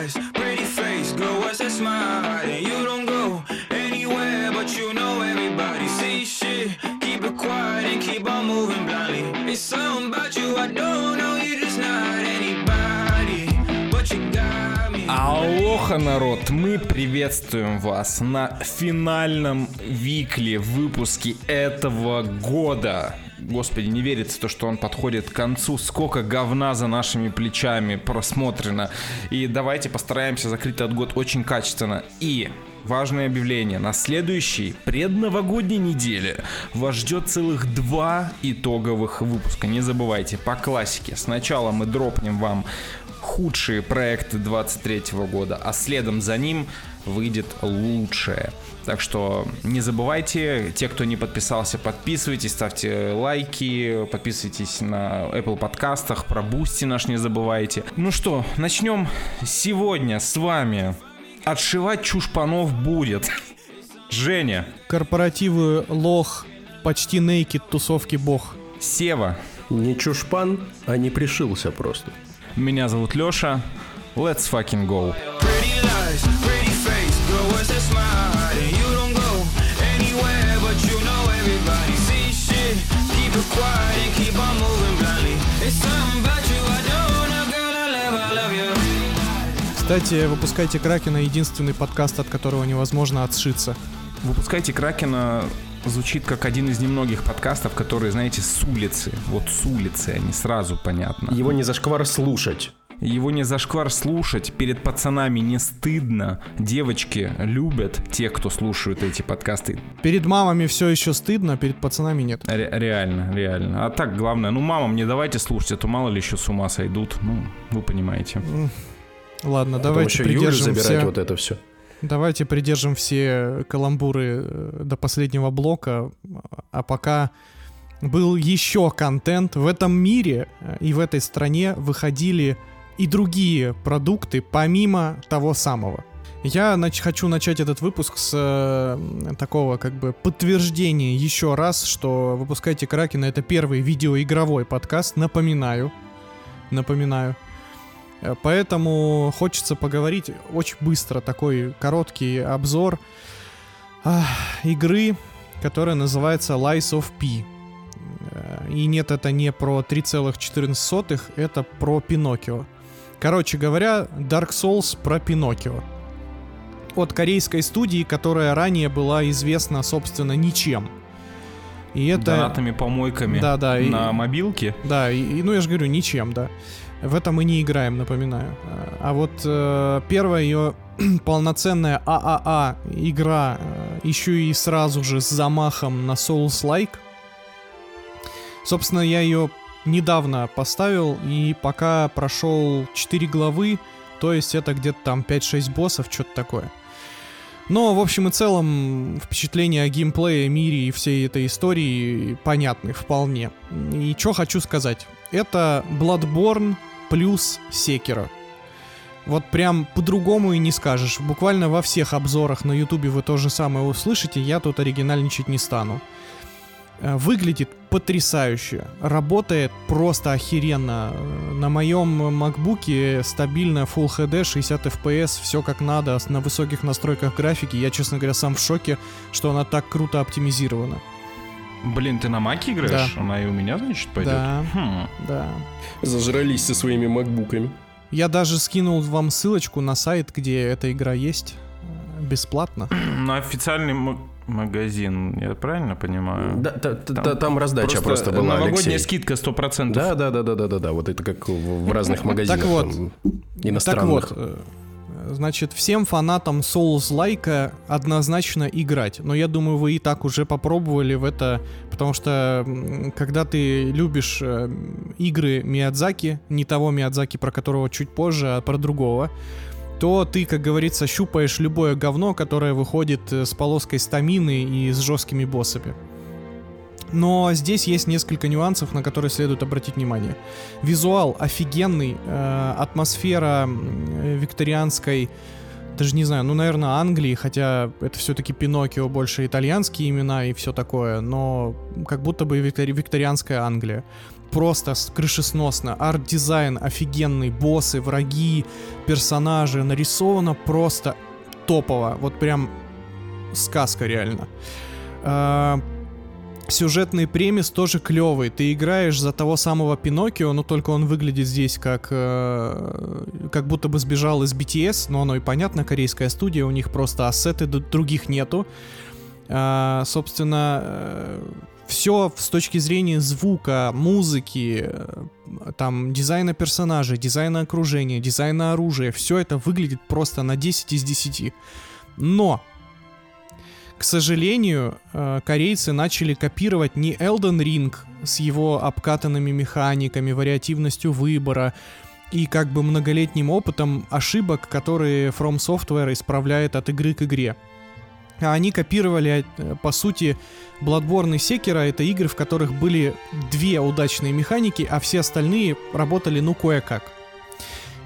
lies, pretty face, girl, what's that smile? And you don't go anywhere, but you know everybody see shit. Keep it quiet and keep on moving blindly. It's something about you I don't know, you just not anybody, but you got me. Алоха, народ! Мы приветствуем вас на финальном викле выпуске этого года. Господи, не верится то, что он подходит к концу. Сколько говна за нашими плечами просмотрено. И давайте постараемся закрыть этот год очень качественно. И важное объявление. На следующей предновогодней неделе вас ждет целых два итоговых выпуска. Не забывайте, по классике. Сначала мы дропнем вам худшие проекты 23 года, а следом за ним выйдет лучшее. Так что не забывайте, те, кто не подписался, подписывайтесь, ставьте лайки, подписывайтесь на Apple подкастах, про Boosty наш не забывайте. Ну что, начнем сегодня с вами. Отшивать чушпанов будет. Женя, Корпоративы лох, почти нейкид, тусовки бог. Сева, Не чушпан, а не пришился просто. меня зовут Лёша. Let's fucking go. Pretty lies, pretty face, girl, Кстати, выпускайте Кракена, единственный подкаст, от которого невозможно отшиться. Выпускайте Кракена звучит как один из немногих подкастов, которые, знаете, с улицы. Вот с улицы, они сразу понятно. Его не зашквар слушать. Его не зашквар слушать, перед пацанами не стыдно. Девочки любят тех, кто слушают эти подкасты. Перед мамами все еще стыдно, перед пацанами нет. Ре- реально, реально. А так, главное, ну, мамам не давайте слушать, а то мало ли еще с ума сойдут. Ну, вы понимаете. Ладно, Потом давайте еще Юлю придержим забирать вот это все. давайте придержим все каламбуры э, до последнего блока, а пока был еще контент в этом мире э, и в этой стране выходили и другие продукты помимо того самого. Я нач- хочу начать этот выпуск с э, такого как бы подтверждения еще раз, что выпускайте Кракена это первый видеоигровой подкаст, напоминаю, напоминаю. Э, Поэтому хочется поговорить очень быстро, такой короткий обзор ах, игры, которая называется Lies of P. Э, И нет, это не про 3,14, это про Пиноккио. Короче говоря, Dark Souls про Пиноккио. От корейской студии, которая ранее была известна, собственно, ничем. И это... Донатными помойками Да, да, и- на мобилке. Да, и, и, ну я же говорю, ничем, да. В это мы не играем, напоминаю. А а вот э, первая ее полноценная ААА игра, э, еще и сразу же с замахом на Souls-like. Собственно, я ее недавно поставил и пока прошел 4 главы, то есть это где-то там 5-6 боссов, что-то такое. Но, в общем и целом, впечатления о геймплее, мире и всей этой истории понятны вполне. И что хочу сказать. Это Bloodborne плюс Sekiro. Вот прям по-другому и не скажешь. Буквально во всех обзорах на ютубе вы то же самое услышите, я тут оригинальничать не стану. Э, Выглядит потрясающе, работает просто охеренно. На моем макбуке стабильно Full HD, 60 FPS, все как надо, на высоких настройках графики. Я, честно говоря, сам в шоке, что она так круто оптимизирована. Блин, ты на маке играешь? Она и у меня, значит, пойдет? Да. Хм. Да. Зажрались со своими макбуками. Я даже скинул вам ссылочку на сайт, где эта игра есть. Бесплатно. На официальный магазин, я правильно понимаю? Да, та- та- та- там раздача просто, была, новогодняя Алексей. скидка 100%. Да, да, да, да, да, да, да. Вот это как в, в разных магазинах. Так вот. там, Так иностранных. вот, значит, всем фанатам Souls-лайка однозначно играть. Но я думаю, вы и так уже попробовали в это, потому что когда ты любишь э, игры Миядзаки, не того Миядзаки, про которого чуть позже, а про другого, то ты, как говорится, щупаешь любое говно, которое выходит э, с полоской стамины и с жесткими боссами. Но здесь есть несколько нюансов, на которые следует обратить внимание. Визуал офигенный, э, атмосфера э, викторианской, даже не знаю, ну, наверное, Англии, хотя это все-таки Пиноккио, больше итальянские имена и все такое, но как будто бы виктори- викторианская Англия. Просто крышесносно. Арт-дизайн офигенный, боссы, враги, персонажи. Нарисовано просто топово. Вот прям сказка реально. А, Сюжетный премис тоже клевый. Ты играешь за того самого Пиноккио, но только он выглядит здесь как э, как будто бы сбежал из BTS, но оно и понятно, корейская студия, у них просто ассеты других нету. А, собственно, все с точки зрения звука, музыки, э, там дизайна персонажей, дизайна окружения, дизайна оружия, все это выглядит просто на 10 из 10. Но к сожалению, э, корейцы начали копировать не Elden Ring с его обкатанными механиками, вариативностью выбора и как бы многолетним опытом ошибок, которые From Software исправляет от игры к игре. Они копировали, э, по сути, Bloodborne и Sekiro — это игры, в которых были две удачные механики, а все остальные работали ну кое-как.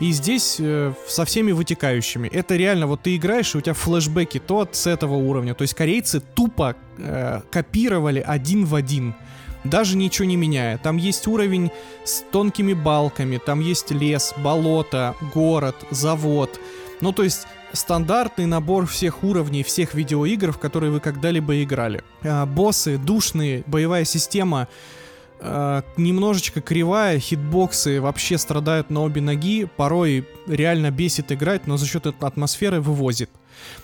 И здесь э, со всеми вытекающими. Это реально, вот ты играешь, и у тебя флешбеки то от с этого уровня. То есть корейцы тупо э, копировали один в один. Даже ничего не меняя. Там есть уровень с тонкими балками, там есть лес, болото, город, завод. Ну, то есть стандартный набор всех уровней всех видеоигр, в которые вы когда-либо играли. А, боссы, душные, боевая система, э, немножечко кривая, хитбоксы вообще страдают на обе ноги, порой реально бесит играть, но за счет этой атмосферы вывозит.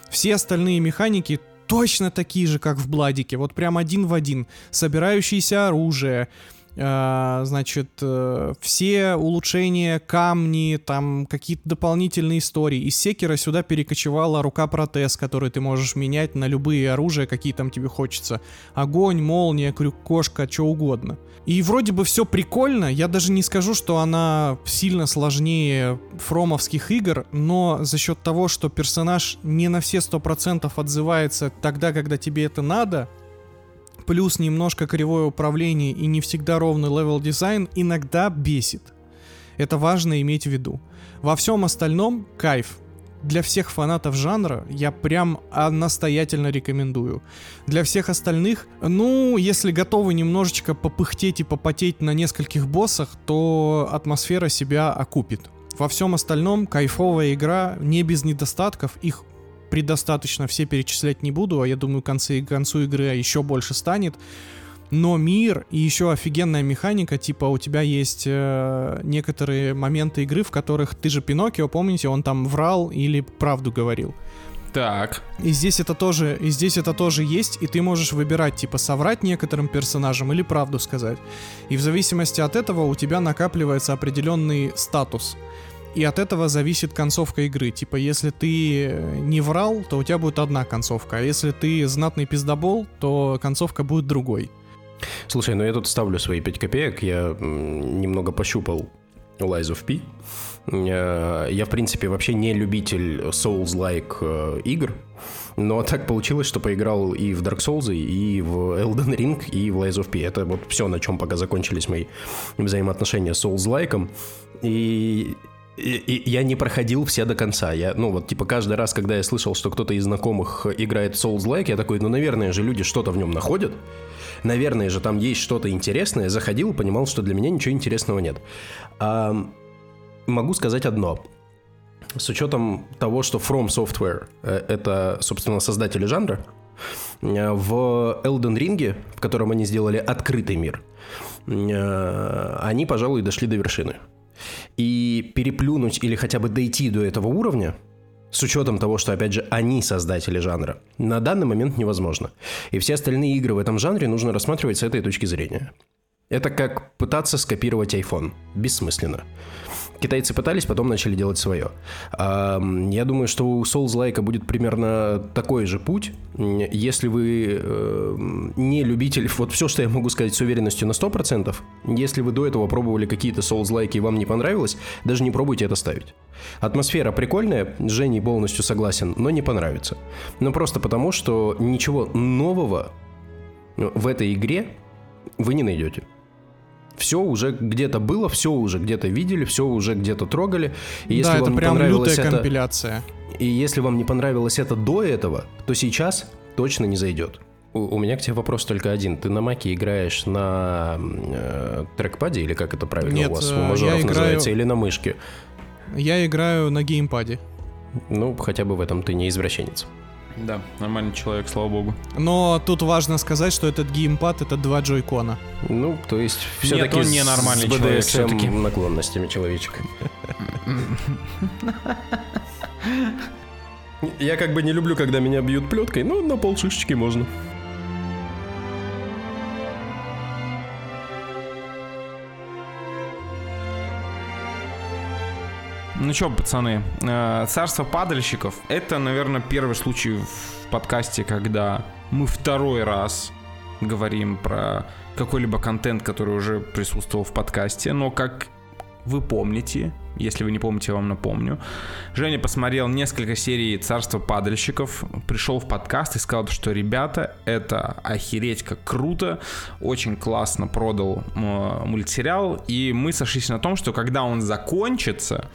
Все остальные механики точно такие же, как в Бладике, вот прям один в один. Собирающееся оружие, значит, э, все улучшения, камни, там какие-то дополнительные истории. Из Секера сюда перекочевала рука-протез, который ты можешь менять на любые оружия, какие там тебе хочется. Огонь, молния, крюк, кошка, что угодно. И вроде бы все прикольно, я даже не скажу, что она сильно сложнее фромовских игр, но за счет того, что персонаж не на все 100% отзывается тогда, когда тебе это надо, плюс немножко кривое управление и не всегда ровный level design, иногда бесит. Это важно иметь в виду. Во всем остальном кайф. Для всех фанатов жанра я прям настоятельно рекомендую. Для всех остальных, ну, если готовы немножечко попыхтеть и попотеть на нескольких боссах, то атмосфера себя окупит. Во всем остальном кайфовая игра, не без недостатков, их предостаточно, все перечислять не буду, а я думаю, к конце, к концу игры еще больше станет. Но мир и еще офигенная механика, типа у тебя есть э, некоторые моменты игры, в которых ты же Пиноккио, помните, он там врал или правду говорил. Так. И здесь это тоже, и здесь это тоже есть, и ты можешь выбирать, типа, соврать некоторым персонажам или правду сказать. И в зависимости от этого у тебя накапливается определенный статус. И от этого зависит концовка игры. Типа, если ты э, не врал, то у тебя будет одна концовка. А если ты знатный пиздобол, то концовка будет другой. Слушай, ну я тут ставлю свои 5 копеек. Я немного пощупал Lies of P. Я, я, в принципе, вообще не любитель Souls-like э, игр. Но так получилось, что поиграл и в Dark Souls, и в Elden Ring, и в Lies of P. Это вот все, на чем пока закончились мои взаимоотношения с Souls-like. И и, и я не проходил все до конца. Я, ну, вот, типа, каждый раз, когда я слышал, что кто-то из знакомых играет Souls-like, я такой, ну, наверное же, люди что-то в нем находят. Наверное же, там есть что-то интересное. Заходил и понимал, что для меня ничего интересного нет. А, могу сказать одно. С учетом того, что From Software э, — это, собственно, создатели жанра, э, в Elden Ring, в котором они сделали открытый мир, э, они, пожалуй, дошли до вершины. И переплюнуть или хотя бы дойти до этого уровня, с учетом того, что, опять же, они создатели жанра, на данный момент невозможно. И все остальные игры в этом жанре нужно рассматривать с этой точки зрения. Это как пытаться скопировать iPhone. Бессмысленно. Китайцы пытались, потом начали делать свое. А, Я думаю, что у Souls-like будет примерно такой же путь. Если вы э, не любитель... Вот все, что я могу сказать с уверенностью на 100%, если вы до этого пробовали какие-то Souls-like и вам не понравилось, даже не пробуйте это ставить. Атмосфера прикольная, с Женей полностью согласен, но не понравится. Но просто потому, что ничего нового в этой игре вы не найдете все уже где-то было, все уже где-то видели, все уже где-то трогали. И если да, вам это не прям понравилось лютая это, компиляция. и если вам не понравилось это до этого, то сейчас точно не зайдет. У, у меня к тебе вопрос только один. Ты на маке играешь на э, трекпаде или как это правильно Нет, у вас э, у мажоров играю- называется, или на мышке? Я играю на геймпаде. Ну, хотя бы в этом ты не извращенец. Да, нормальный человек, слава богу. Но тут важно сказать, что этот геймпад это два джойкона. Ну, то есть все-таки он не нормальный человек всё-таки. наклонностями человечек. Я как бы не люблю, когда меня бьют плеткой, но на полшишечки можно. Ну чё, пацаны, э, царство падальщиков — это, наверное, первый случай в подкасте, когда мы второй раз говорим про какой-либо контент, который уже присутствовал в подкасте, но как вы помните, если вы не помните, я вам напомню, Женя посмотрел несколько серий «Царства падальщиков», пришел в подкаст и сказал, что ребята, это охереть как круто, очень классно продал э, мультсериал, и мы сошлись на том, что когда он закончится,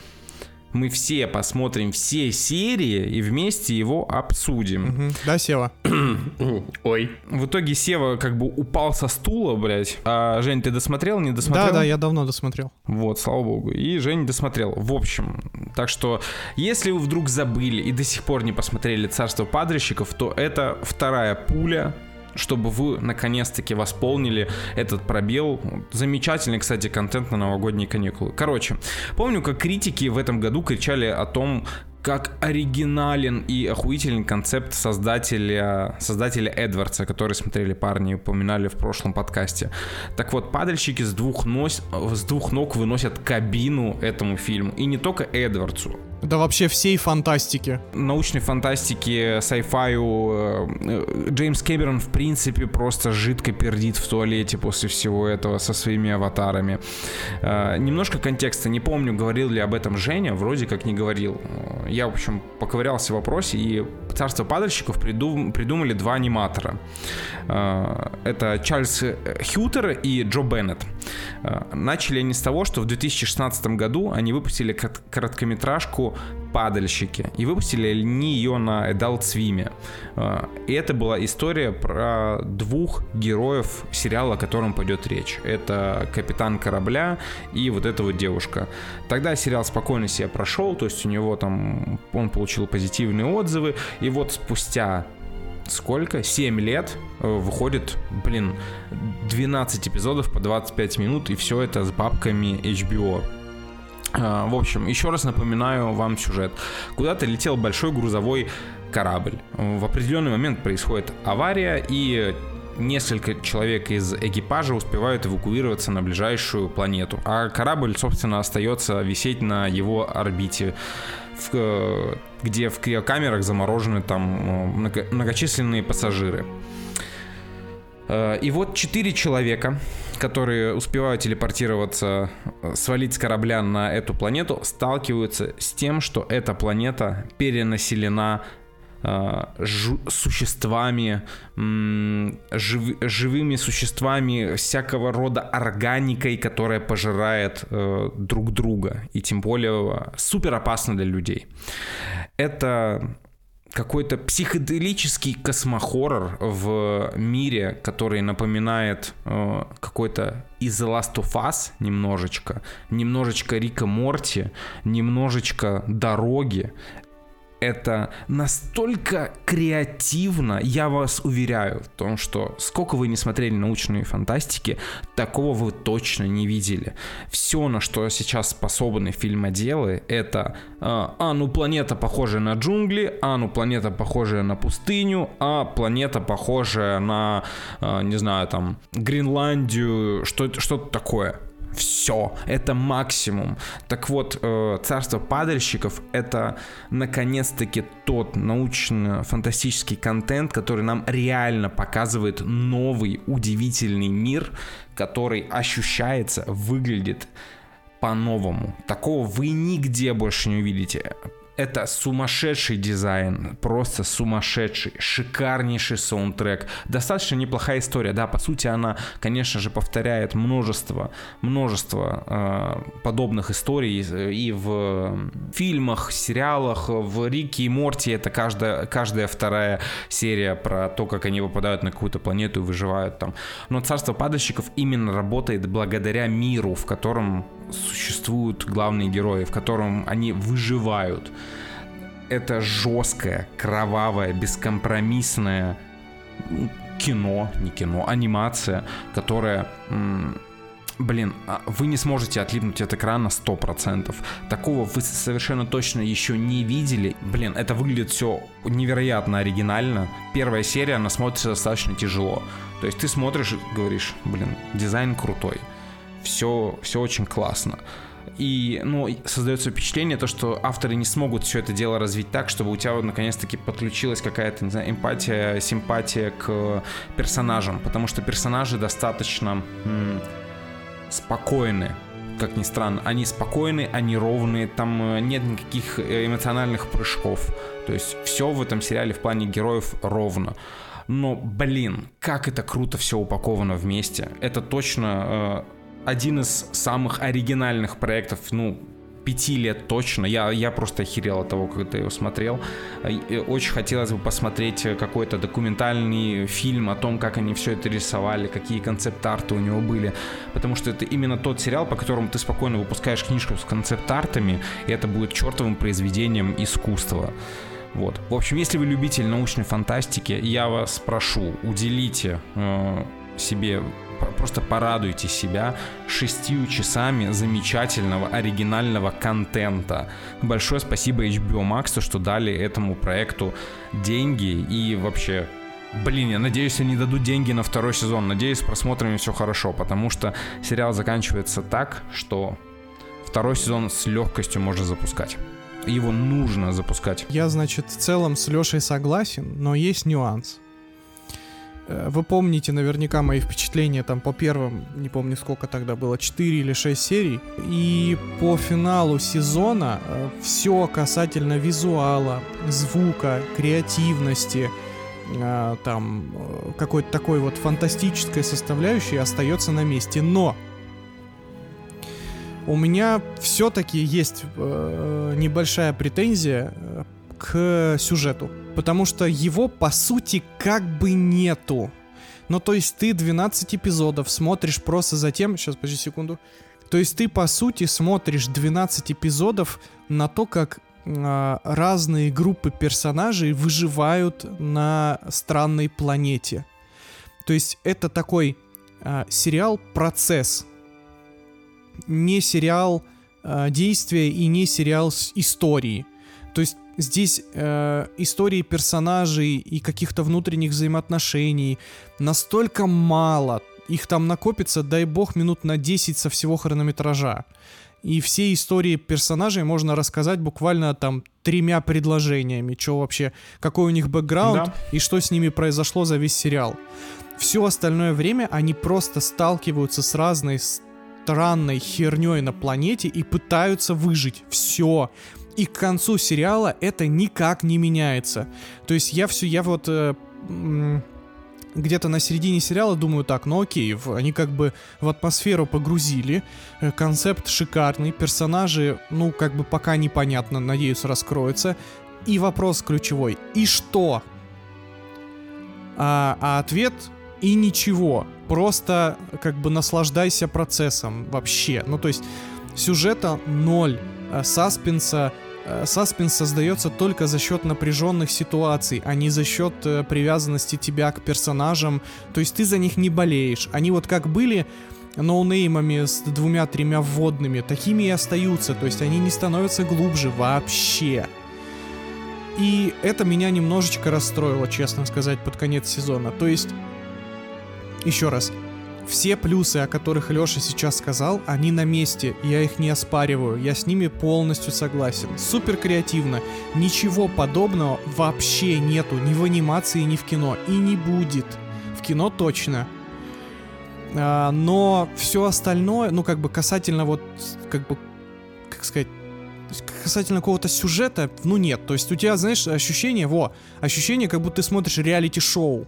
мы все посмотрим все серии и вместе его обсудим. Мгм. Да, Сева? Ой. В итоге Сева как бы упал со стула, блядь. А Жень, ты досмотрел, не досмотрел? Да, да, я давно досмотрел. Вот, слава богу. И Жень досмотрел. В общем, так что, если вы вдруг забыли и до сих пор не посмотрели «Царство падальщиков», то это вторая пуля чтобы вы наконец-таки восполнили этот пробел. Замечательный, кстати, контент на новогодние каникулы. Короче, помню, как критики в этом году кричали о том, как оригинален и охуительный концепт создателя, создателя Эдвардса, который смотрели парни и упоминали в прошлом подкасте. Так вот, падальщики с двух, нос, с двух ног выносят кабину этому фильму. И не только Эдвардсу. Да вообще всей фантастики. научной фантастике, сайфаю э, э, Джеймс Кэмерон в принципе просто жидко пердит в туалете после всего этого со своими аватарами. Э, Немножко контекста, не помню, говорил ли об этом Женя, вроде как не говорил. Э, Я, в общем, поковырялся в вопросе, и «Царство падальщиков» придум- придумали два аниматора. Э, Это Чарльз Хьютер и Джо Беннет. Э, Начали они с того, что в 2016 году они выпустили кот- «Падальщики». И выпустили они ее на Adult Swim. Э, И это была история про двух героев сериала, о котором пойдет речь. Это капитан корабля и вот эта вот девушка. Тогда сериал спокойно себя прошел, то есть у него там, он получил позитивные отзывы. И вот спустя сколько? 7 лет э, выходит, блин, 12 эпизодов по 25 минут, и все это с бабками HBO. А, В общем, еще раз напоминаю вам сюжет. Куда-то летел большой грузовой корабль. В определенный момент происходит авария, и несколько человек из экипажа успевают эвакуироваться на ближайшую планету. А корабль, собственно, остается висеть на его орбите, э, где в криокамерах заморожены там э, много- многочисленные пассажиры. Э, И вот четыре человека, которые успевают телепортироваться, э, свалить с корабля на эту планету, сталкиваются с тем, что эта планета перенаселена э, существами, жив- живыми существами, всякого рода органикой, которая пожирает э, друг друга. И тем более супер опасно для людей. Это какой-то психоделический космохоррор в мире, который напоминает э, какой-то из Last of Us немножечко, немножечко Рика Морти, немножечко Дороги. Это настолько креативно, я вас уверяю в том, что сколько вы не смотрели научные фантастики, такого вы точно не видели. Все, на что сейчас способны фильмоделы, это а, а, ну планета похожая на джунгли, а, ну планета похожая на пустыню, а планета похожая на, а, не знаю, там, Гренландию, что, что-то такое. Все, это максимум. Так вот, э, царство падальщиков это наконец-таки тот научно-фантастический контент, который нам реально показывает новый удивительный мир, который ощущается, выглядит по-новому. Такого вы нигде больше не увидите. Это сумасшедший дизайн, просто сумасшедший, шикарнейший саундтрек. Достаточно неплохая история, да, по сути она, конечно же, повторяет множество, множество э, подобных историй и в фильмах, сериалах, в Рике и Морти это каждая, каждая вторая серия про то, как они попадают на какую-то планету и выживают там. Но Царство падальщиков именно работает благодаря миру, в котором существуют главные герои, в котором они выживают. Это жесткое, кровавое, бескомпромиссное кино, не кино, анимация, которая блин, а вы не сможете отлипнуть от экрана 100%. Такого вы совершенно точно еще не видели. Блин, это выглядит все невероятно оригинально. Первая серия, она смотрится достаточно тяжело. То есть ты смотришь и говоришь, блин, дизайн крутой все, все очень классно. И, ну, создается впечатление, то, что авторы не смогут все это дело развить так, чтобы у тебя вот наконец-таки подключилась какая-то, не знаю, эмпатия, симпатия к персонажам, потому что персонажи достаточно м- спокойны, как ни странно. Они спокойны, они ровные, там э, нет никаких э, эмоциональных прыжков. То есть все в этом сериале в плане героев ровно. Но, блин, как это круто все упаковано вместе. Это точно э, один из самых оригинальных проектов, ну, пяти лет точно. Я, я просто охерел от того, когда его смотрел. Очень хотелось бы посмотреть какой-то документальный фильм о том, как они все это рисовали, какие концепт-арты у него были. Потому что это именно тот сериал, по которому ты спокойно выпускаешь книжку с концепт-артами, и это будет чертовым произведением искусства. Вот. В общем, если вы любитель научной фантастики, я вас прошу, уделите э, себе просто порадуйте себя шестью часами замечательного оригинального контента. Большое спасибо HBO Max, что дали этому проекту деньги и вообще Блин, я надеюсь, они дадут деньги на второй сезон. Надеюсь, с просмотрами все хорошо, потому что сериал заканчивается так, что второй сезон с легкостью можно запускать. Его нужно запускать. Я, значит, в целом с Лешей согласен, но есть нюанс. Э, вы помните наверняка мои впечатления там по первым, не помню сколько тогда было, 4 или 6 серий. И по финалу сезона э, все касательно визуала, звука, креативности, э, там какой-то такой вот фантастической составляющей остается на месте. Но у меня все-таки есть небольшая претензия к сюжету потому что его, по сути, как бы нету. Ну, то есть ты 12 эпизодов смотришь просто за тем... Сейчас, подожди секунду. То есть ты, по сути, смотришь 12 эпизодов на то, как э, разные группы персонажей выживают на странной планете. То есть это такой э, сериал «Процесс». Не сериал э, действия и не сериал с истории. То есть здесь э, истории персонажей и каких-то внутренних взаимоотношений настолько мало. Их там накопится, дай бог, минут на 10 со всего хронометража. И все истории персонажей можно рассказать буквально там тремя предложениями. Что вообще, какой у них бэкграунд да. и что с ними произошло за весь сериал. Все остальное время они просто сталкиваются с разной странной херней на планете и пытаются выжить. Все. И к концу сериала это никак не меняется. То есть я все, я вот э, где-то на середине сериала думаю так, ну окей, они как бы в атмосферу погрузили, э, концепт шикарный, персонажи, ну как бы пока непонятно, надеюсь, раскроются. И вопрос ключевой, и что? А, а ответ и ничего. Просто как бы наслаждайся процессом вообще. Ну то есть сюжета ноль, э, саспенса саспенс создается только за счет напряженных ситуаций, а не за счет э, привязанности тебя к персонажам. То есть ты за них не болеешь. Они вот как были ноунеймами с двумя-тремя вводными, такими и остаются. То есть они не становятся глубже вообще. И это меня немножечко расстроило, честно сказать, под конец сезона. То есть, еще раз, все плюсы, о которых Леша сейчас сказал, они на месте, я их не оспариваю, я с ними полностью согласен. Супер креативно, ничего подобного вообще нету ни в анимации, ни в кино, и не будет. В кино точно. А, но все остальное, ну как бы касательно вот, как бы, как сказать, касательно какого-то сюжета, ну нет. То есть у тебя, знаешь, ощущение, во, ощущение, как будто ты смотришь реалити-шоу.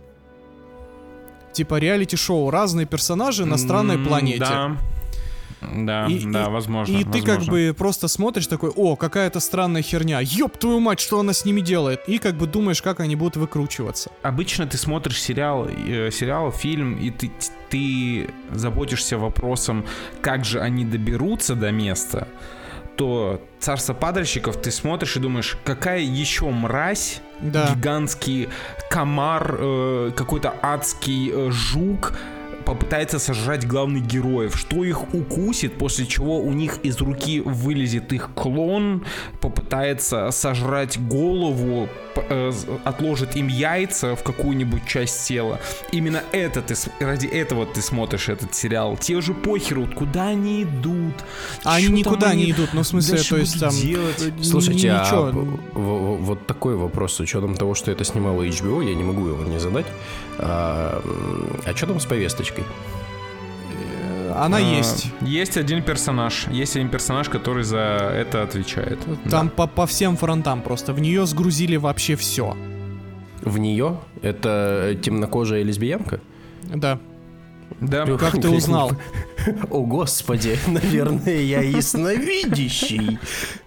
Типа реалити-шоу, разные персонажи на странной планете. Да. Да, И- да, и- возможно. И ты как возможно. бы просто смотришь такой, о, какая-то странная херня, ёб твою мать, что она с ними делает? И как бы думаешь, как они будут выкручиваться. Обычно ты смотришь сериал, э, сериал, фильм, и ты, ты заботишься вопросом, как же они доберутся до места, то «Царство падальщиков» ты смотришь и думаешь, какая еще мразь, Да. гигантский комар, э, какой-то адский э, жук попытается сожрать главных героев, что их укусит, после чего у них из руки вылезет их клон, попытается сожрать голову, э, отложит им яйца в какую-нибудь часть тела. Именно это ты, ради этого ты смотришь этот сериал. Те же похеру, вот куда они идут. А они никуда не идут, ну в смысле, то есть там... делать? э, Слушайте, а ничего. вот такой вопрос с учетом того, что это снимало HBO, я не могу его не задать. А, а что там с повесточкой? Она А, есть. Есть один персонаж. Есть один персонаж, который за это отвечает. Там по, по всем фронтам просто. В нее сгрузили вообще все. В нее это темнокожая лесбиянка? Да. Да. Как ты узнал? О, господи, наверное, я ясновидящий.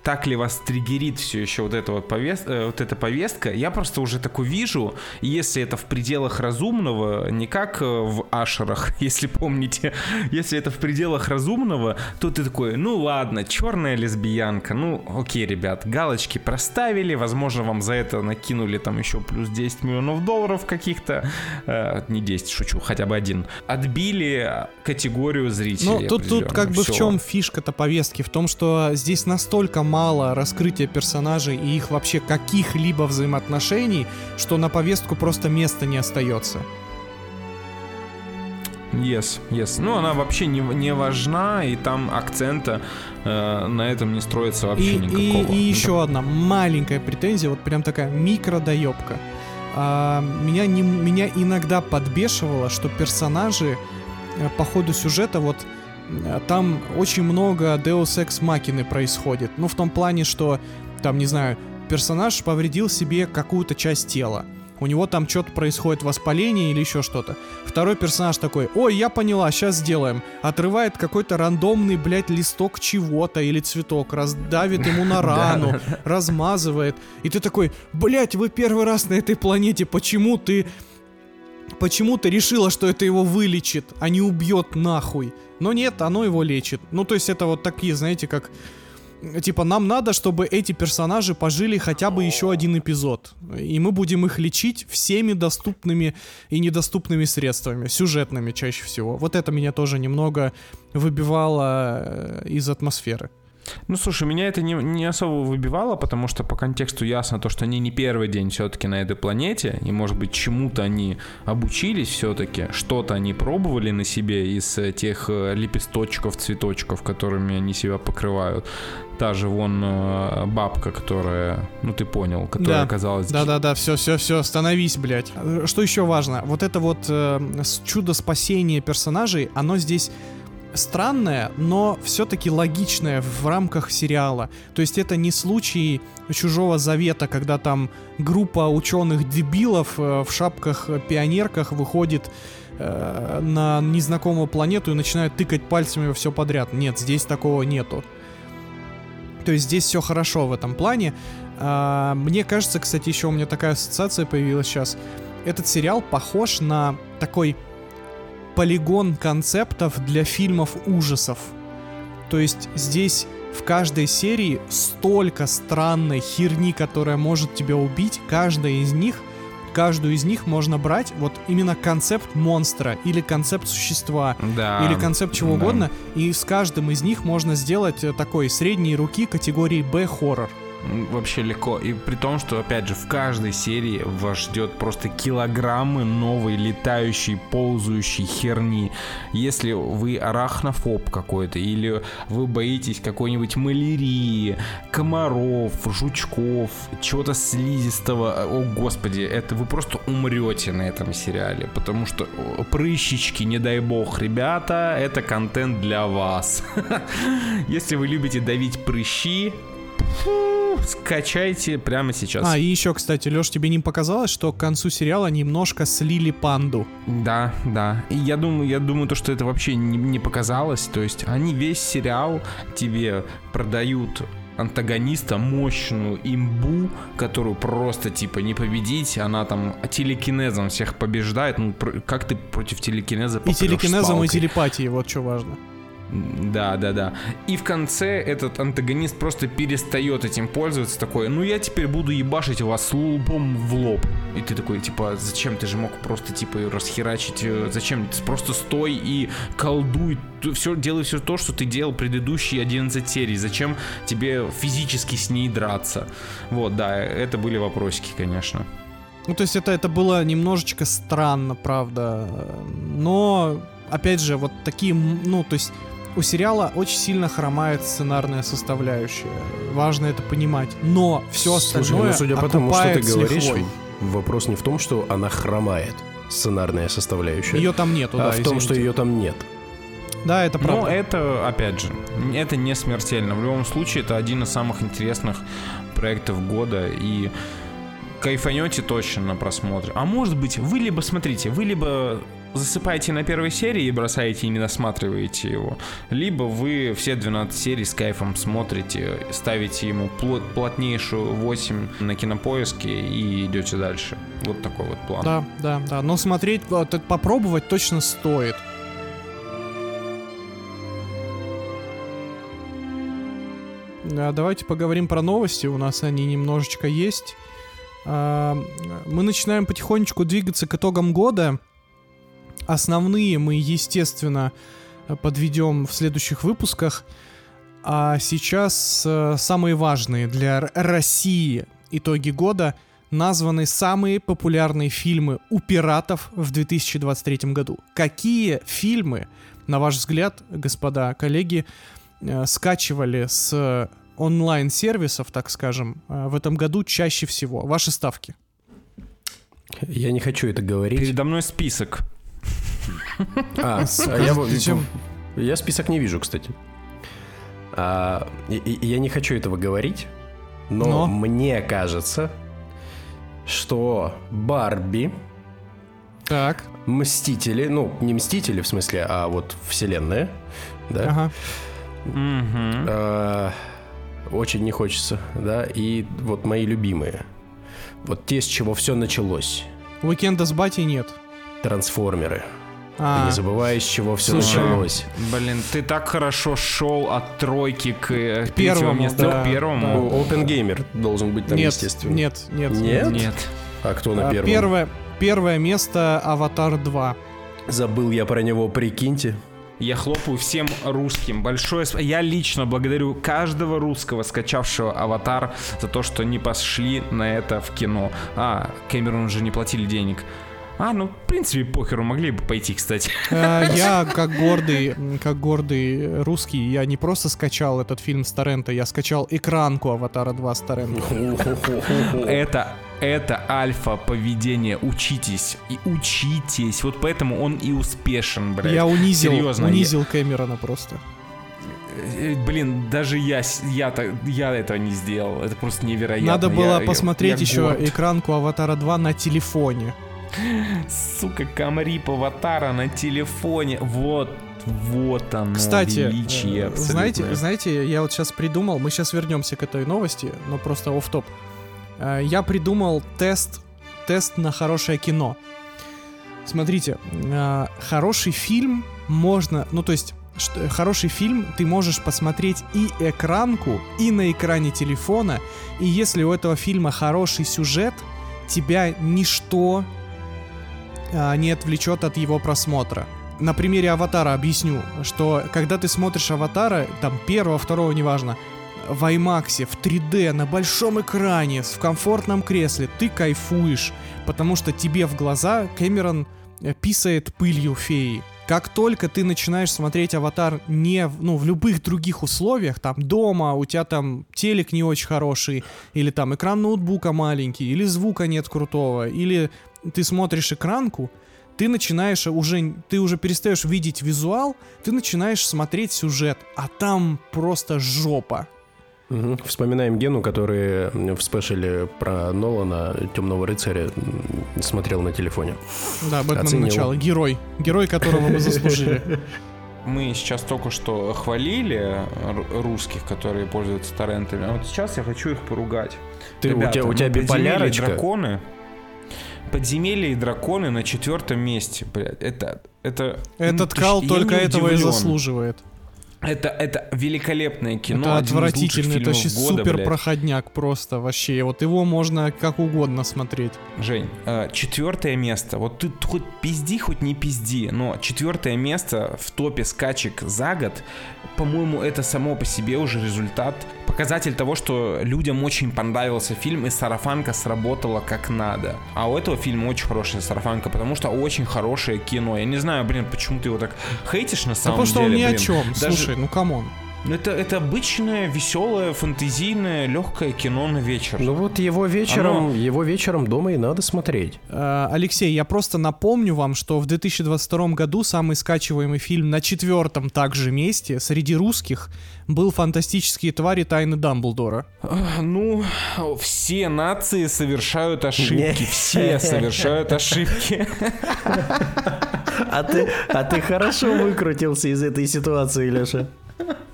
Так ли вас триггерит все еще вот эта вот, повест... э, вот эта повестка? Я просто уже такую вижу, если это в пределах разумного, не как э, в Ашерах, если помните, если это в пределах разумного, то ты такой, ну ладно, черная лесбиянка, ну окей, ребят, галочки проставили, возможно, вам за это накинули там еще плюс 10 миллионов долларов каких-то, э, не 10, шучу, хотя бы один, отбили категорию зрителей. Ну, тут, тут как бы в Всё. чем фишка-то повестки? В том, что здесь настолько мало раскрытия персонажей и их вообще каких-либо взаимоотношений, что на повестку просто места не остается. Yes, yes. Ну, она вообще не, не важна, и там акцента э, на этом не строится вообще И, и, никакого. и еще одна маленькая претензия, вот прям такая микродоебка. А, меня, не, меня иногда подбешивало, что персонажи по ходу сюжета вот э, там очень много Deus Ex Machina происходит. Ну, в том плане, что там, не знаю, персонаж повредил себе какую-то часть тела. У него там что-то происходит, воспаление или еще что-то. Второй персонаж такой, ой, я поняла, сейчас сделаем. Отрывает какой-то рандомный, блядь, листок чего-то или цветок, раздавит ему на рану, размазывает. И ты такой, блядь, вы первый раз на этой планете, почему ты... Почему ты решила, что это его вылечит, а не убьет нахуй? Но нет, оно его лечит. Ну, то есть это вот такие, знаете, как... Типа, нам надо, чтобы эти персонажи пожили хотя бы еще один эпизод. И мы будем их лечить всеми доступными и недоступными средствами, сюжетными чаще всего. Вот это меня тоже немного выбивало э, из атмосферы. Ну, слушай, меня это не, не особо выбивало, потому что по контексту ясно то, что они не первый день все-таки на этой планете, и, может быть, чему-то они обучились все-таки, что-то они пробовали на себе из э, тех э, лепесточков, цветочков, которыми они себя покрывают. Та же вон э, бабка, которая, ну ты понял, которая Да. оказалась... Да-да-да, все, все, все, остановись, блядь. Что еще важно? Вот это вот э, чудо спасения персонажей, оно здесь странное, но все-таки логичное в рамках сериала. То есть это не случай чужого завета, когда там группа ученых-дебилов э, в шапках-пионерках выходит э, на незнакомую планету и начинают тыкать пальцами все подряд. Нет, здесь такого нету. То есть здесь все хорошо в этом плане. А, мне кажется, кстати, еще у меня такая ассоциация появилась сейчас. Этот сериал похож на такой полигон концептов для фильмов ужасов. То есть здесь в каждой серии столько странной херни, которая может тебя убить. Каждая из них, каждую из них можно брать вот именно концепт монстра или концепт существа Да, или концепт чего да. угодно, и с каждым из них можно сделать э, такой средней руки категории Б хоррор. Вообще легко. И при том, что, опять же, в каждой серии вас ждет просто килограммы новой летающей, ползающей херни. Если вы арахнофоб какой-то, или вы боитесь какой-нибудь малярии, комаров, жучков, чего-то слизистого, о господи, это вы просто умрете на этом сериале, потому что прыщички, не дай бог, ребята, это контент для вас. Если вы любите давить прыщи, фу, скачайте прямо сейчас. А, и еще, кстати, Леш, тебе не показалось, что к концу сериала немножко слили панду? Да, да. И я думаю, я думаю, то, что это вообще не, не показалось. То есть они весь сериал тебе продают антагониста, мощную имбу, которую просто типа не победить, она там телекинезом всех побеждает. Ну, как ты против телекинеза И телекинезом, и телепатией, вот что важно. Да, да, да. И в конце этот антагонист просто перестает этим пользоваться, такой, ну я теперь буду ебашить вас лбом в лоб. И ты такой, типа, зачем ты же мог просто, типа, расхерачить, э, зачем? Просто стой и колдуй, все, делай все то, что ты делал предыдущие 11 серий. Зачем тебе физически с ней драться? Вот, да, это были вопросики, конечно. Ну, то есть это, это было немножечко странно, правда. Но, опять же, вот такие, ну, то есть у сериала очень сильно хромает сценарная составляющая. Важно это понимать. Но все остальное Слушай, ну, судя по тому, что ты говоришь, лихвой. вопрос не в том, что она хромает, сценарная составляющая, Ее там нету, а да, в том, извините. что ее там нет. Да, это Но правда. это, опять же, это не смертельно. В любом случае, это один из самых интересных проектов года. И кайфанете точно на просмотре. А может быть, вы либо, смотрите, вы либо засыпаете на первой серии и бросаете и не досматриваете его, либо вы все 12 серий с кайфом смотрите, ставите ему плот- плотнейшую 8 на кинопоиске и идете дальше. Вот такой вот план. Да, да, да. Но смотреть, это попробовать точно стоит. Да, давайте поговорим про новости. У нас они немножечко есть. А, Мы начинаем потихонечку двигаться к итогам года. Основные мы, естественно, подведем в следующих выпусках. А сейчас э, самые важные для России итоги года названы самые популярные фильмы у пиратов в 2023 году. Какие фильмы, на ваш взгляд, господа коллеги, э, скачивали с онлайн-сервисов, так скажем, э, в этом году чаще всего? Ваши ставки. Я не хочу это говорить. Передо мной список. А, а я, вот- Зачем? я список не вижу, кстати. А, и- и- я не хочу этого говорить, но, Но? мне кажется, что Барби, Так, Мстители, ну, не Мстители в смысле, а вот Вселенная, да, ага. А, очень не хочется, да, и вот мои любимые. Вот те, с чего все началось. Уикенда с батей нет. Трансформеры. А, Не забывай, с чего все Слушай, началось. Блин, ты так хорошо шел от тройки к, э, К первому, места да, к первому. да. Ну, Open Gamer должен быть там, нет, естественно. нет, нет, Нет? Нет. А кто на А, первом? Первое, первое место Аватар 2. Забыл я про него, прикиньте. Я хлопаю всем русским. Большое сп- Я лично благодарю каждого русского, скачавшего аватар, за то, что не пошли на это в кино. А, Кэмерон же не платили денег. А, ну, в принципе, похеру, могли бы пойти, кстати. Э, Я, как гордый, как гордый русский, я не просто скачал этот фильм с торрента, я скачал экранку Аватара 2 с торрента. Это, это альфа поведение. Учитесь. И учитесь. Вот поэтому он и успешен, блядь. Я унизил, Серьезно, я- унизил Кэмерона просто. Э, Блин, даже я, я, так- я этого не сделал. Это просто невероятно. Надо было Я- я- посмотреть я еще горд. экранку Аватара 2 на телефоне. Сука, Камрип аватара на телефоне. Вот, вот оно, Кстати, величие э, знаете, знаете, я вот сейчас придумал, мы сейчас вернемся к этой новости, но просто оф топ Я придумал тест, тест на хорошее кино. Смотрите, э, хороший фильм можно, ну то есть что- хороший фильм ты можешь посмотреть и экранку, и на экране телефона, и если у этого фильма хороший сюжет, тебя ничто не отвлечет от его просмотра. На примере Аватара объясню, что когда ты смотришь Аватара, там первого, второго, неважно, в IMAX, в 3D, на большом экране, в комфортном кресле, ты кайфуешь, потому что тебе в глаза Кэмерон э, писает пылью феи. Как только ты начинаешь смотреть аватар не ну, в любых других условиях, там дома, у тебя там телек не очень хороший, или там экран ноутбука маленький, или звука нет крутого, или ты смотришь экранку, ты начинаешь уже, ты уже перестаешь видеть визуал, ты начинаешь смотреть сюжет, а там просто жопа. Мгм. Вспоминаем Гену, который в спешле про Нолана «Темного рыцаря» смотрел на телефоне. Да, Бэтмен Оценил. начало. Герой. Герой, которого мы заслужили. Мы сейчас только что хвалили русских, которые пользуются торрентами, а вот сейчас я хочу их поругать. Ты, у тебя, у тебя ну, «Подземелье и биполярочка? драконы. Подземелье и драконы на четвертом месте, блядь. Это, это. ну, Этот ж- кал только этого и заслуживает. Это, это великолепное кино. это отвратительно, это вообще года, супер блядь. проходняк просто вообще. Вот его можно как угодно смотреть. Жень, э, четвертое место. Вот ты хоть пизди, хоть не пизди, но четвертое место в топе скачек за год, по-моему, это само по себе уже результат, показатель того, что людям очень понравился фильм, и сарафанка сработала как надо. А у этого фильма очень хорошая сарафанка, потому что очень хорошее кино. Я не знаю, блин, почему ты его так хейтишь на Да самом потому что деле, он ни о блин. чем. Даже- Слушай, ну come on. Ну, Это, это обычное, веселое, фантазийное, легкое кино на вечер. Ну вот его вечером, Оно- его вечером дома и надо смотреть. Э, Алексей, я просто напомню вам, что в 2022 году самый скачиваемый фильм на четвертом также месте среди русских был «Фантастические твари. Тайны Дамблдора». Ну, все нации совершают ошибки. Все совершают ошибки. А ты, а ты хорошо выкрутился из этой ситуации, Леша.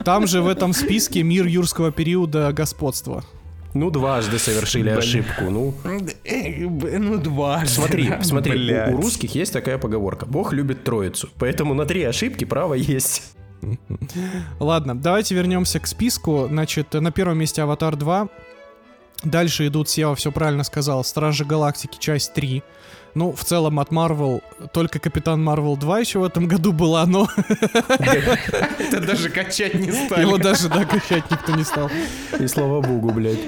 Там же в этом списке мир юрского периода господства. Ну, дважды совершили ошибку. Ну, Ну, два. смотри, смотри, у- у, русских есть такая поговорка. Бог любит троицу. Поэтому на три ошибки право есть. Ладно, давайте вернемся к списку. Значит, на первом месте «Аватар 2». Дальше идут, Сева все правильно сказал, «Стражи Галактики. Часть 3». Ну, в целом от Марвел только Капитан Марвел 2 еще в этом году была, но Это даже качать не стали. его даже да, качать никто не стал. И слава богу, блядь.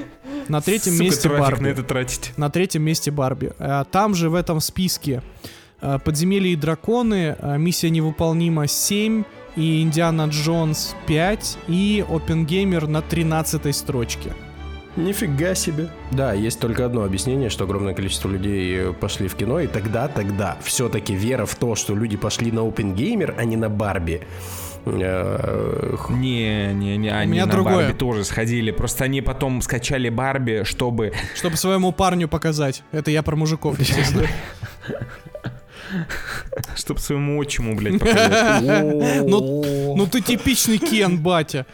На третьем Сука, месте Барби. на это тратить. На третьем месте Барби. А, Там же в этом списке а, Подземелье и драконы, а, Миссия невыполнима 7 и Индиана Джонс 5 и Опенгеймер на 13 строчке. Нифига себе. Да, есть только одно объяснение, что огромное количество людей э, пошли в кино, и тогда, тогда все-таки вера в то, что люди пошли на OpenGamer, а не на Барби. э, Не, не, не, они меня на другое. Барби тоже сходили. Просто они потом скачали Барби, чтобы... Чтобы своему парню показать. Это я про мужиков, естественно. Чтобы своему отчиму, блядь, показать. Ну, ну ты типичный Кен, батя.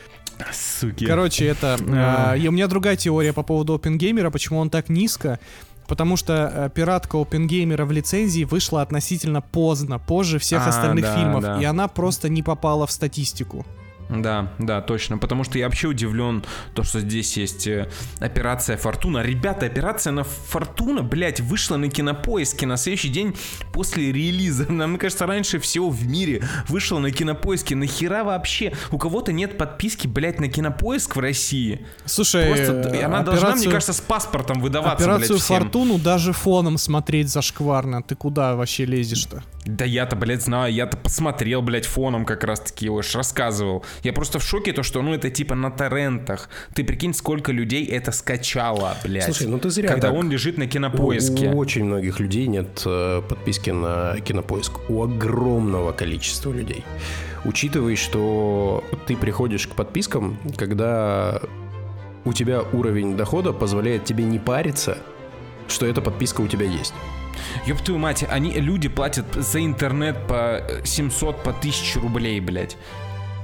Суки. Короче, это... А. э, у меня другая теория по поводу Опенгеймера, почему он так низко. Потому что э, пиратка Опенгеймера в лицензии вышла относительно поздно, позже всех А, остальных да, фильмов, да. и она просто не попала в статистику. Да, да, точно. Потому что я вообще удивлен, то, что здесь есть э, операция Фортуна. Ребята, операция на Фортуна, блядь, вышла на кинопоиске на следующий день после релиза. Нам, мне кажется, раньше всего в мире вышла на кинопоиске. Нахера вообще? У кого-то нет подписки, блядь, на кинопоиск в России. Слушай, Просто э, она должна, мне операцию- кажется, с паспортом выдаваться, Операцию блядь, всем. Фортуну даже фоном смотреть зашкварно. Ты куда вообще лезешь-то? Да я-то, блядь, знаю, я-то посмотрел, блядь, фоном как раз-таки его ж рассказывал. Я просто в шоке, то, что, ну, это типа на торрентах. Ты прикинь, сколько людей это скачало, блядь. Слушай, ну ты зря Когда так. он лежит на У, кинопоиске. у очень многих людей нет э, подписки на кинопоиск. У огромного количества людей. Учитывая, что ты приходишь к подпискам, когда у тебя уровень дохода позволяет тебе не париться, что эта подписка у тебя есть. Ёб твою мать, они, люди платят за интернет по э, 700, по 1000 рублей, блядь.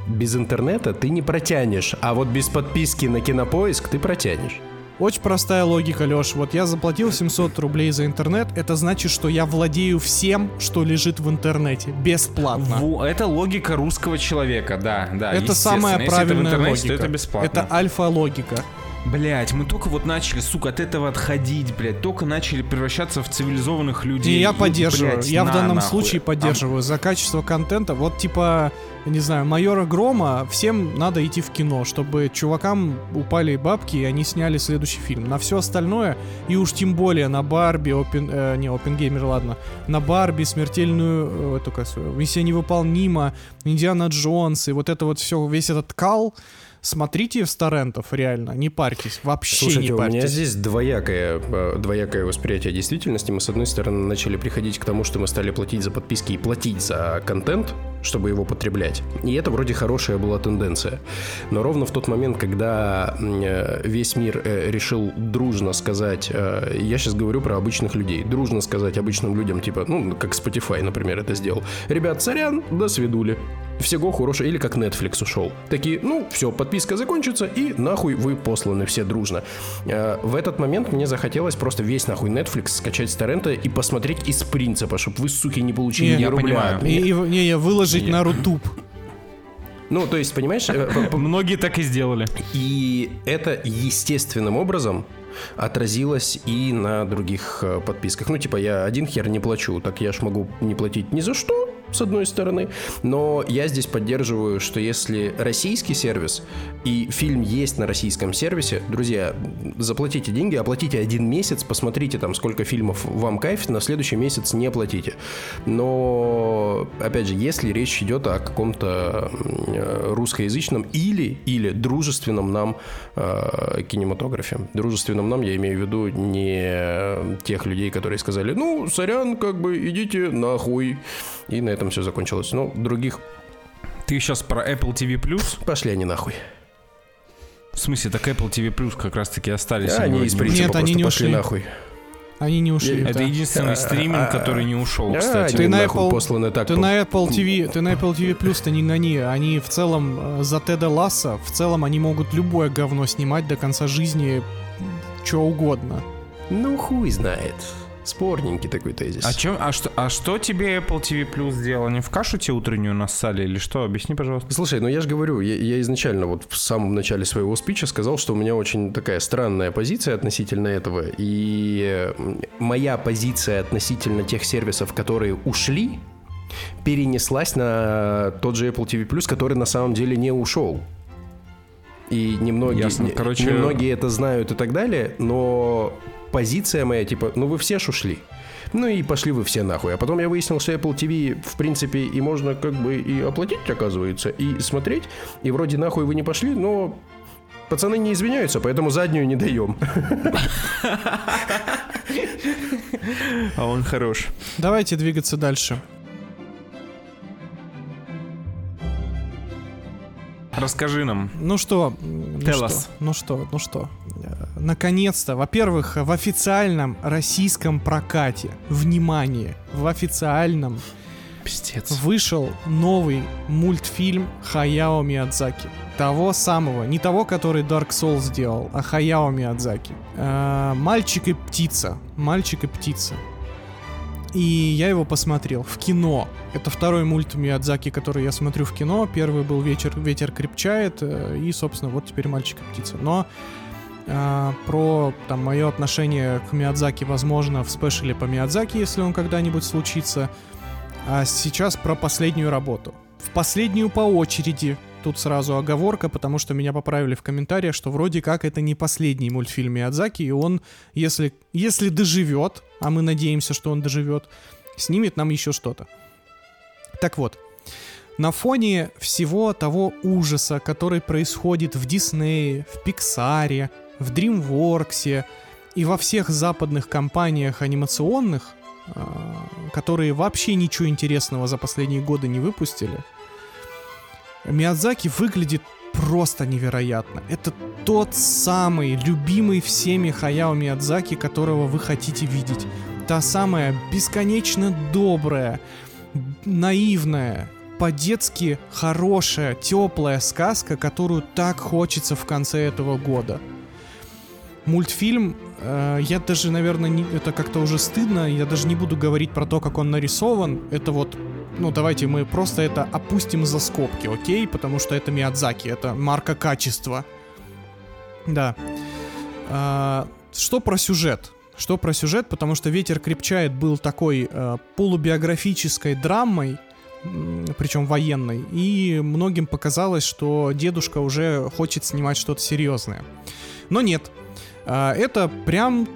Без интернета ты не протянешь, а вот без подписки на кинопоиск ты протянешь. Очень простая логика, Леш. Вот я заплатил 700 рублей за интернет, это значит, что я владею всем, что лежит в интернете, бесплатно. Во, это логика русского человека, да, да. это самая Если это в правильная интернете, логика. то это бесплатно. Это альфа-логика. Блять, мы только вот начали, сука, от этого отходить, блядь. Только начали превращаться в цивилизованных людей. И я И, поддерживаю. блядь, я в на данном нахуй. случае А поддерживаю. За качество контента. Вот типа, не знаю, майора Грома, всем надо идти в кино, чтобы чувакам упали бабки, и они сняли следующий фильм. На все остальное, и уж тем более на Барби, Опен, э, не, Опенгеймер, ладно, на Барби, смертельную, э, только миссия невыполнима, Индиана Джонс, и вот это вот все, весь этот кал, смотрите с торрентов, реально, не парьтесь, вообще Слушайте, не у меня парьтесь. здесь двоякое, э, двоякое восприятие действительности. Мы, с одной стороны, начали приходить к тому, что мы стали платить за подписки и платить за контент, чтобы его потреблять. И это вроде хорошая была тенденция. Но ровно в тот момент, когда э, весь мир э, решил дружно сказать, э, я сейчас говорю про обычных людей, дружно сказать обычным людям, типа, ну, как Spotify, например, это сделал. Ребят, сорян, до свидули. Всего хорошего. Или как Netflix ушел. Такие, ну, все, подписка закончится, и нахуй вы посланы все дружно. В этот момент мне захотелось просто весь нахуй Netflix скачать с торрента и посмотреть из принципа, чтобы вы, суки, не получили Не, ни я рубля. понимаю. И, и- не, не, выложить Нет. на Рутуб. Ну, то есть, понимаешь, э, Многие так и сделали. и это естественным образом отразилось и на других э, подписках. Ну, типа, я один хер не плачу, так я ж могу не платить ни за что, с одной стороны. Но я здесь поддерживаю, что если российский сервис и фильм есть на российском сервисе, друзья, заплатите деньги, оплатите один месяц, посмотрите там, сколько фильмов вам кайф, на следующий месяц не платите. Но, опять же, если речь идет о каком-то э, русскоязычном или, или дружественном нам э, кинематографе. Дружественном нам я имею в виду не тех людей, которые сказали, ну, сорян, как бы идите нахуй. И на этом все закончилось. Ну, других Ты сейчас про Apple TV Plus? пошли они нахуй. В смысле, так Apple TV Plus как раз-таки остались. А, они из принципа Нет, они не пошли ушли. нахуй. Они не ушли. Это да. единственный стриминг, который не ушел, А, кстати. Ты на нахуй Apple- посланы так. Ты по- на Apple TV, ты на Apple TV Plus то не гони. Они в целом э, за Теда Ласса, в целом они могут любое говно снимать до конца жизни, что угодно. Ну, хуй знает. Спорненький такой тезис. А, чё- а, что, а что тебе Apple TV Plus сделал? Они в кашу тебе утреннюю нассали или что? Объясни, пожалуйста. Слушай, ну я же говорю, я, я изначально вот в самом начале своего спича сказал, что у меня очень такая странная позиция относительно этого. И моя позиция относительно тех сервисов, которые ушли, перенеслась на тот же Apple TV Plus, который на самом деле не ушел. И немногие, Ясно. не- Короче- немногие это знают и так далее, но позиция моя, типа, ну вы все ж ушли. Ну и пошли вы все нахуй. А потом я выяснил, что Apple TV, в принципе, и можно как бы и оплатить, оказывается, и смотреть. И вроде нахуй вы не пошли, но пацаны не извиняются, поэтому заднюю не даем. А он хорош. Давайте двигаться дальше. Расскажи нам. Ну что, ну что, ну что, ну что. Э, Наконец-то, во-первых, в официальном российском прокате, внимание, в официальном Пиздец. вышел новый мультфильм Хаяо Миядзаки. Того самого, не того, который Dark Souls сделал, а Хаяо Миядзаки. Э, Мальчик и птица. Мальчик и птица. И я его посмотрел в кино. Это второй мульт Миядзаки, который я смотрю в кино. Первый был «Вечер, ветер крепчает», э, и, собственно, вот теперь «Мальчик и птица». Но э, про там мое отношение к Миядзаки, возможно, в спешле по Миядзаки, если он когда-нибудь случится. А сейчас про последнюю работу. В последнюю по очереди. Тут сразу оговорка, потому что меня поправили в комментариях, что вроде как это не последний мультфильм Миядзаки, и он, если, если доживет, а мы надеемся, что он доживет, снимет нам еще что-то. Так вот, на фоне всего того ужаса, который происходит в Диснее, в Пиксаре, в DreamWorks и во всех западных компаниях анимационных, а, которые вообще ничего интересного за последние годы не выпустили, Миядзаки выглядит просто невероятно. Это тот самый любимый всеми Хаяо Миядзаки, которого вы хотите видеть. Та самая бесконечно добрая, наивная, по-детски хорошая, теплая сказка, которую так хочется в конце этого года. Мультфильм, э, я даже, наверное, не, это как-то уже стыдно, я даже не буду говорить про то, как он нарисован. Это вот, ну давайте мы просто это опустим за скобки, окей? Потому что это Миядзаки, это марка качества. Да. А, что про сюжет? Что про сюжет? Потому что «Ветер крепчает» был такой э, полубиографической драмой, причем военной, и многим показалось, что дедушка уже хочет снимать что-то серьезное. Но нет. А, Это прям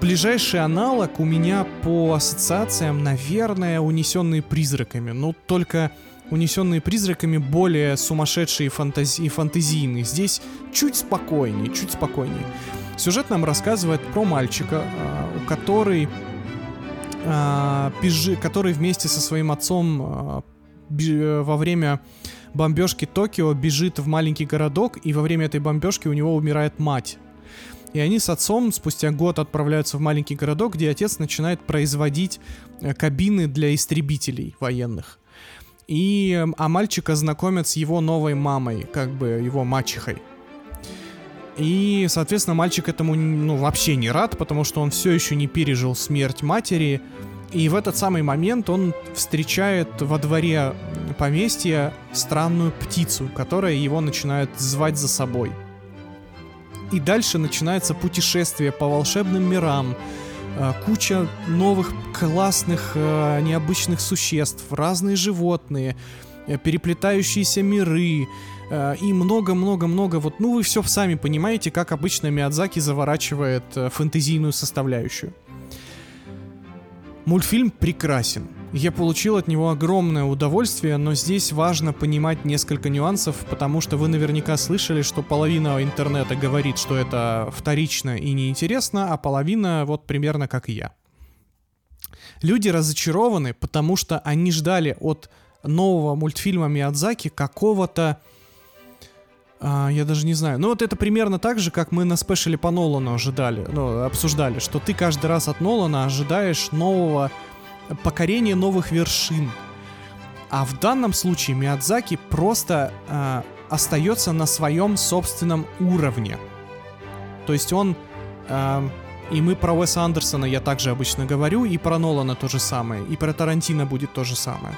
ближайший аналог у меня по ассоциациям, наверное, унесенные призраками. Ну, только унесенные призраками более сумасшедшие фантази- и фантазийные. Здесь чуть спокойнее, чуть спокойнее. Сюжет нам рассказывает про мальчика, а, у который, а, который вместе со своим отцом во время бомбежки Токио бежит в маленький городок, и во время этой бомбежки у него умирает мать. И они с отцом спустя год отправляются в маленький городок, где отец начинает производить э, кабины для истребителей военных. И, э, а мальчика знакомят с его новой мамой, как бы его мачехой. И, соответственно, мальчик этому ну, вообще не рад, потому что он все еще не пережил смерть матери. И в этот самый момент он встречает во дворе поместья странную птицу, которая его начинает звать за собой. И дальше начинается путешествие по волшебным мирам, э, куча новых классных э, необычных существ, разные животные, э, переплетающиеся миры и много-много-много вот, ну вы все сами понимаете, как обычно Миядзаки заворачивает фэнтезийную составляющую. Мультфильм прекрасен. Я получил от него огромное удовольствие, но здесь важно понимать несколько нюансов, потому что вы наверняка слышали, что половина интернета говорит, что это вторично и неинтересно, а половина вот примерно как и я. Люди разочарованы, потому что они ждали от нового мультфильма Миядзаки какого-то а, я даже не знаю. Ну вот это примерно так же, как мы на спешле по Нолану ожидали, ну, обсуждали, что ты каждый раз от Нолана ожидаешь нового покорения новых вершин. А в данном случае Миядзаки просто а, остается на своем собственном уровне. То есть он... а, и мы про Уэса Андерсона я также обычно говорю, и про Нолана то же самое, и про Тарантино будет то же самое.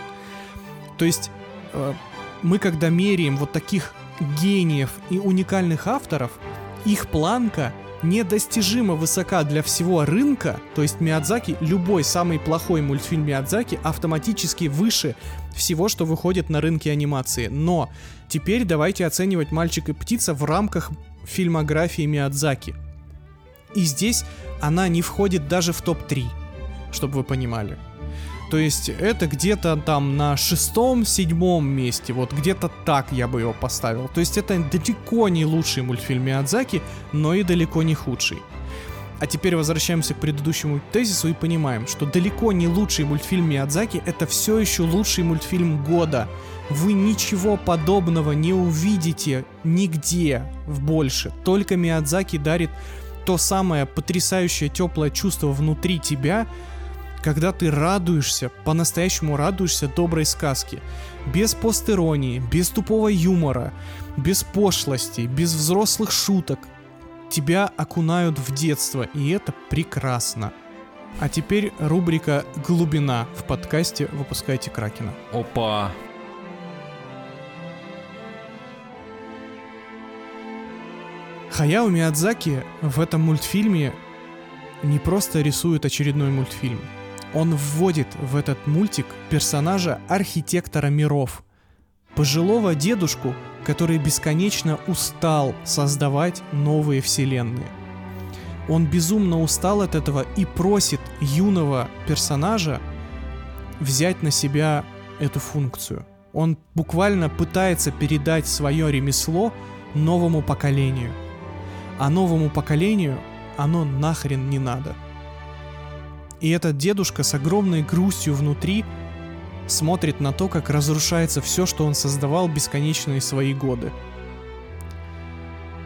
То есть э, мы когда меряем вот таких гениев и уникальных авторов, их планка недостижимо высока для всего рынка, то есть Миядзаки, любой самый плохой мультфильм Миядзаки автоматически выше всего, что выходит на рынке анимации. Но теперь давайте оценивать «Мальчик и птица» в рамках фильмографии Миядзаки. И здесь она не входит даже в топ-3, чтобы вы понимали. То есть это где-то там на шестом, седьмом месте, вот где-то так я бы его поставил. То есть это далеко не лучший мультфильм Миядзаки, но и далеко не худший. А теперь возвращаемся к предыдущему тезису и понимаем, что далеко не лучший мультфильм Миядзаки это все еще лучший мультфильм года. Вы ничего подобного не увидите нигде в больше. Только Миядзаки дарит то самое потрясающее теплое чувство внутри тебя, когда ты радуешься, по-настоящему радуешься доброй сказке. Без постеронии, без тупого юмора, без пошлости, без взрослых шуток. Тебя окунают в детство, и это прекрасно. А теперь рубрика «Глубина» в подкасте «Выпускайте Кракена». Опа. Хаяо Миядзаки в этом мультфильме не просто рисует очередной мультфильм. Он вводит в этот мультик персонажа архитектора миров. Пожилого дедушку, который бесконечно устал создавать новые вселенные. Он безумно устал от этого и просит юного персонажа взять на себя эту функцию. Он буквально пытается передать свое ремесло новому поколению. А новому поколению оно нахрен не надо. И этот дедушка с огромной грустью внутри смотрит на то, как разрушается все, что он создавал бесконечные свои годы.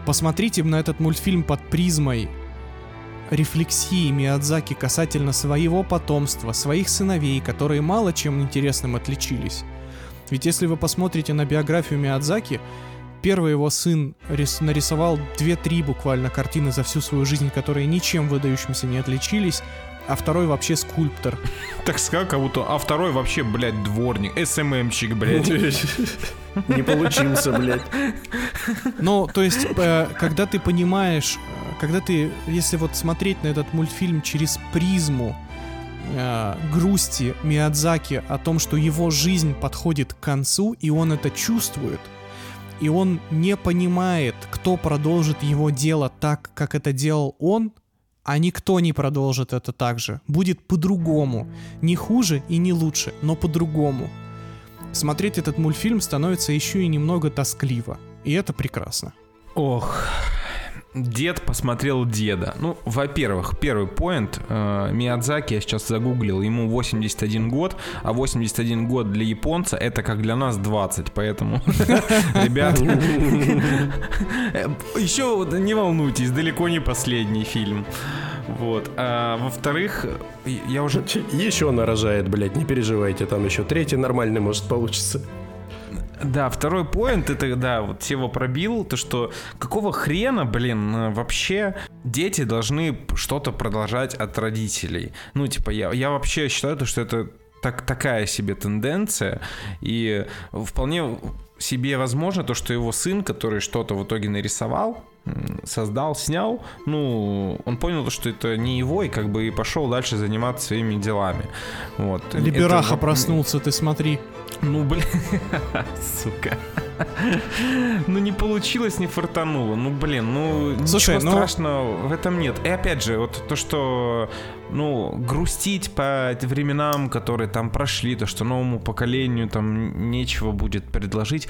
Посмотрите на этот мультфильм под призмой рефлексии Миядзаки касательно своего потомства, своих сыновей, которые мало чем интересным отличились. Ведь если вы посмотрите на биографию Миядзаки, первый его сын рис- нарисовал 2-3 буквально картины за всю свою жизнь, которые ничем выдающимся не отличились, а второй вообще скульптор. Так сказал, как будто, а второй вообще, блядь, дворник, СММчик, блядь. Не получился, блядь. Ну, то есть, э, когда ты понимаешь, э, когда ты, если вот смотреть на этот мультфильм через призму э, грусти Миядзаки о том, что его жизнь подходит к концу, и он это чувствует, и он не понимает, кто продолжит его дело так, как это делал он, а никто не продолжит это так же. Будет по-другому. Не хуже и не лучше, но по-другому. Смотреть этот мультфильм становится еще и немного тоскливо. И это прекрасно. Ох, Дед посмотрел деда. Ну, во-первых, первый поинт. Э, Миядзаки, я сейчас загуглил, ему 81 год, а 81 год для японца это как для нас 20, поэтому, ребят, еще не волнуйтесь, далеко не последний фильм. Вот. А во-вторых, я уже... Еще нарожает, блядь, не переживайте, там еще третий нормальный, может, получится. Да, второй поинт, это, да, вот Сева пробил, то что какого хрена, блин, э, вообще дети должны что-то продолжать от родителей. Ну, типа, я, я вообще считаю, то, что это так, такая себе тенденция, и вполне себе возможно то, что его сын, который что-то в итоге нарисовал, создал, снял, ну, он понял, что это не его, и как бы и пошел дальше заниматься своими делами. Вот. Либераха это... проснулся, ты смотри. Ну, блин, сука. Ну, не получилось, не фартануло. Ну, блин, ну, Слушай, ничего ну... страшного в этом нет. И опять же, вот то, что, ну, грустить по временам, которые там прошли, то, что новому поколению там нечего будет предложить.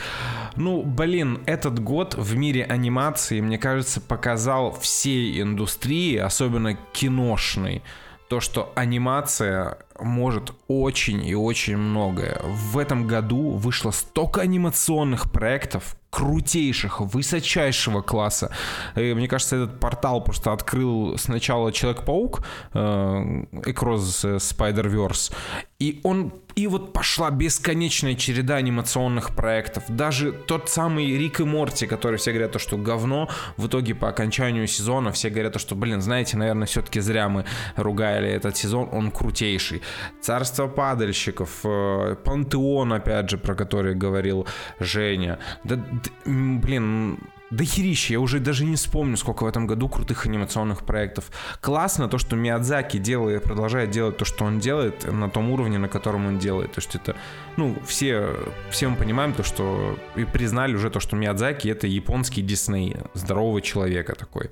Ну, блин, этот год в мире анимации, мне кажется, показал всей индустрии, особенно киношной, то, что анимация может очень и очень многое. В этом году вышло столько анимационных проектов, крутейших, высочайшего класса. И, мне кажется, этот портал просто открыл сначала Человек-паук, э, Across Spider-Verse, и он и вот пошла бесконечная череда анимационных проектов. Даже тот самый Рик и Морти, который все говорят, то, что говно, в итоге по окончанию сезона все говорят, то, что, блин, знаете, наверное, все-таки зря мы ругали этот сезон, он крутейший. Царство падальщиков, э, Пантеон, опять же, про который говорил Женя. Да, блин, да херища, я уже даже не вспомню, сколько в этом году крутых анимационных проектов. Классно то, что Миядзаки делает, продолжает делать то, что он делает, на том уровне, на котором он делает. То есть это, ну, все, все мы понимаем то, что и признали уже то, что Миядзаки это японский Дисней, здорового человека такой,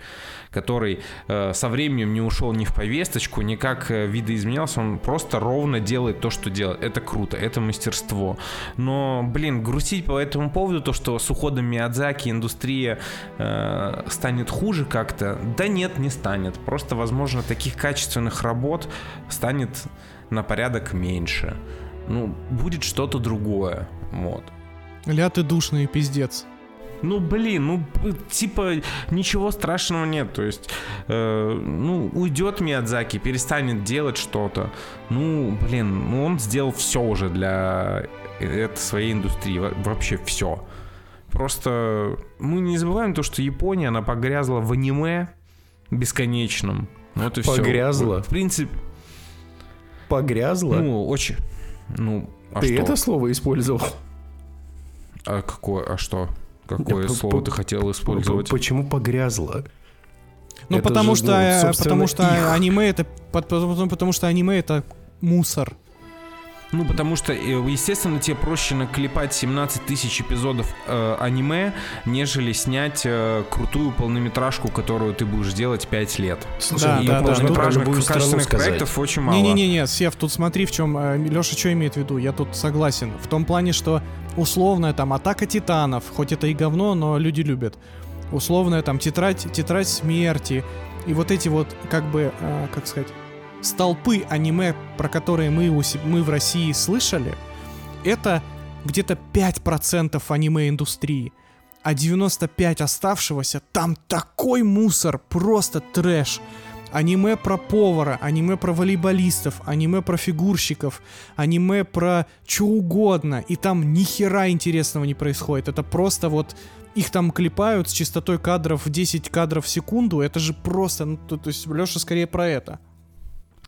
который э, со временем не ушел ни в повесточку, ни как э, видоизменялся, он просто ровно делает то, что делает. Это круто, это мастерство. Но, блин, грустить по этому поводу, то, что с уходом Миядзаки индустрия э, станет хуже как-то? Да нет, не станет. Просто, возможно, таких качественных работ станет на порядок меньше. Ну, будет что-то другое. Вот. Ля ты душный пиздец. Ну, блин, ну, типа, ничего страшного нет. То есть, э, ну, уйдет Миядзаки, перестанет делать что-то. Ну, блин, ну, он сделал все уже для этой своей индустрии. Вообще все. Просто мы не забываем то, что Япония, она погрязла в аниме бесконечном. Вот и погрязла? все. В принципе... Погрязла? Ну, очень... Ну, а ты что? это слово использовал? А какое? А что? Какое Я слово ты хотел использовать? Почему погрязла? Ну, это потому же, что, ну, потому что их. аниме это, потому, потому что аниме это мусор. Ну, потому что, э, естественно, тебе проще наклепать 17 тысяч эпизодов э, аниме, нежели снять э, крутую полнометражку, которую ты будешь делать 5 лет. Слушай, да, и да, полнометражных да, качественных проектов очень мало. Не-не-не, Сев, тут смотри, в чем... Э, Леша что имеет в виду? Я тут согласен. В том плане, что условная там атака титанов, хоть это и говно, но люди любят. Условная там тетрадь, тетрадь смерти. И вот эти вот, как бы, э, как сказать столпы аниме, про которые мы, у, мы в России слышали, это где-то 5% аниме-индустрии. А 95 оставшегося, там такой мусор, просто трэш. Аниме про повара, аниме про волейболистов, аниме про фигурщиков, аниме про что угодно. И там ни хера интересного не происходит. Это просто вот их там клепают с частотой кадров в 10 кадров в секунду. Это же просто, ну, то, то есть Леша скорее про это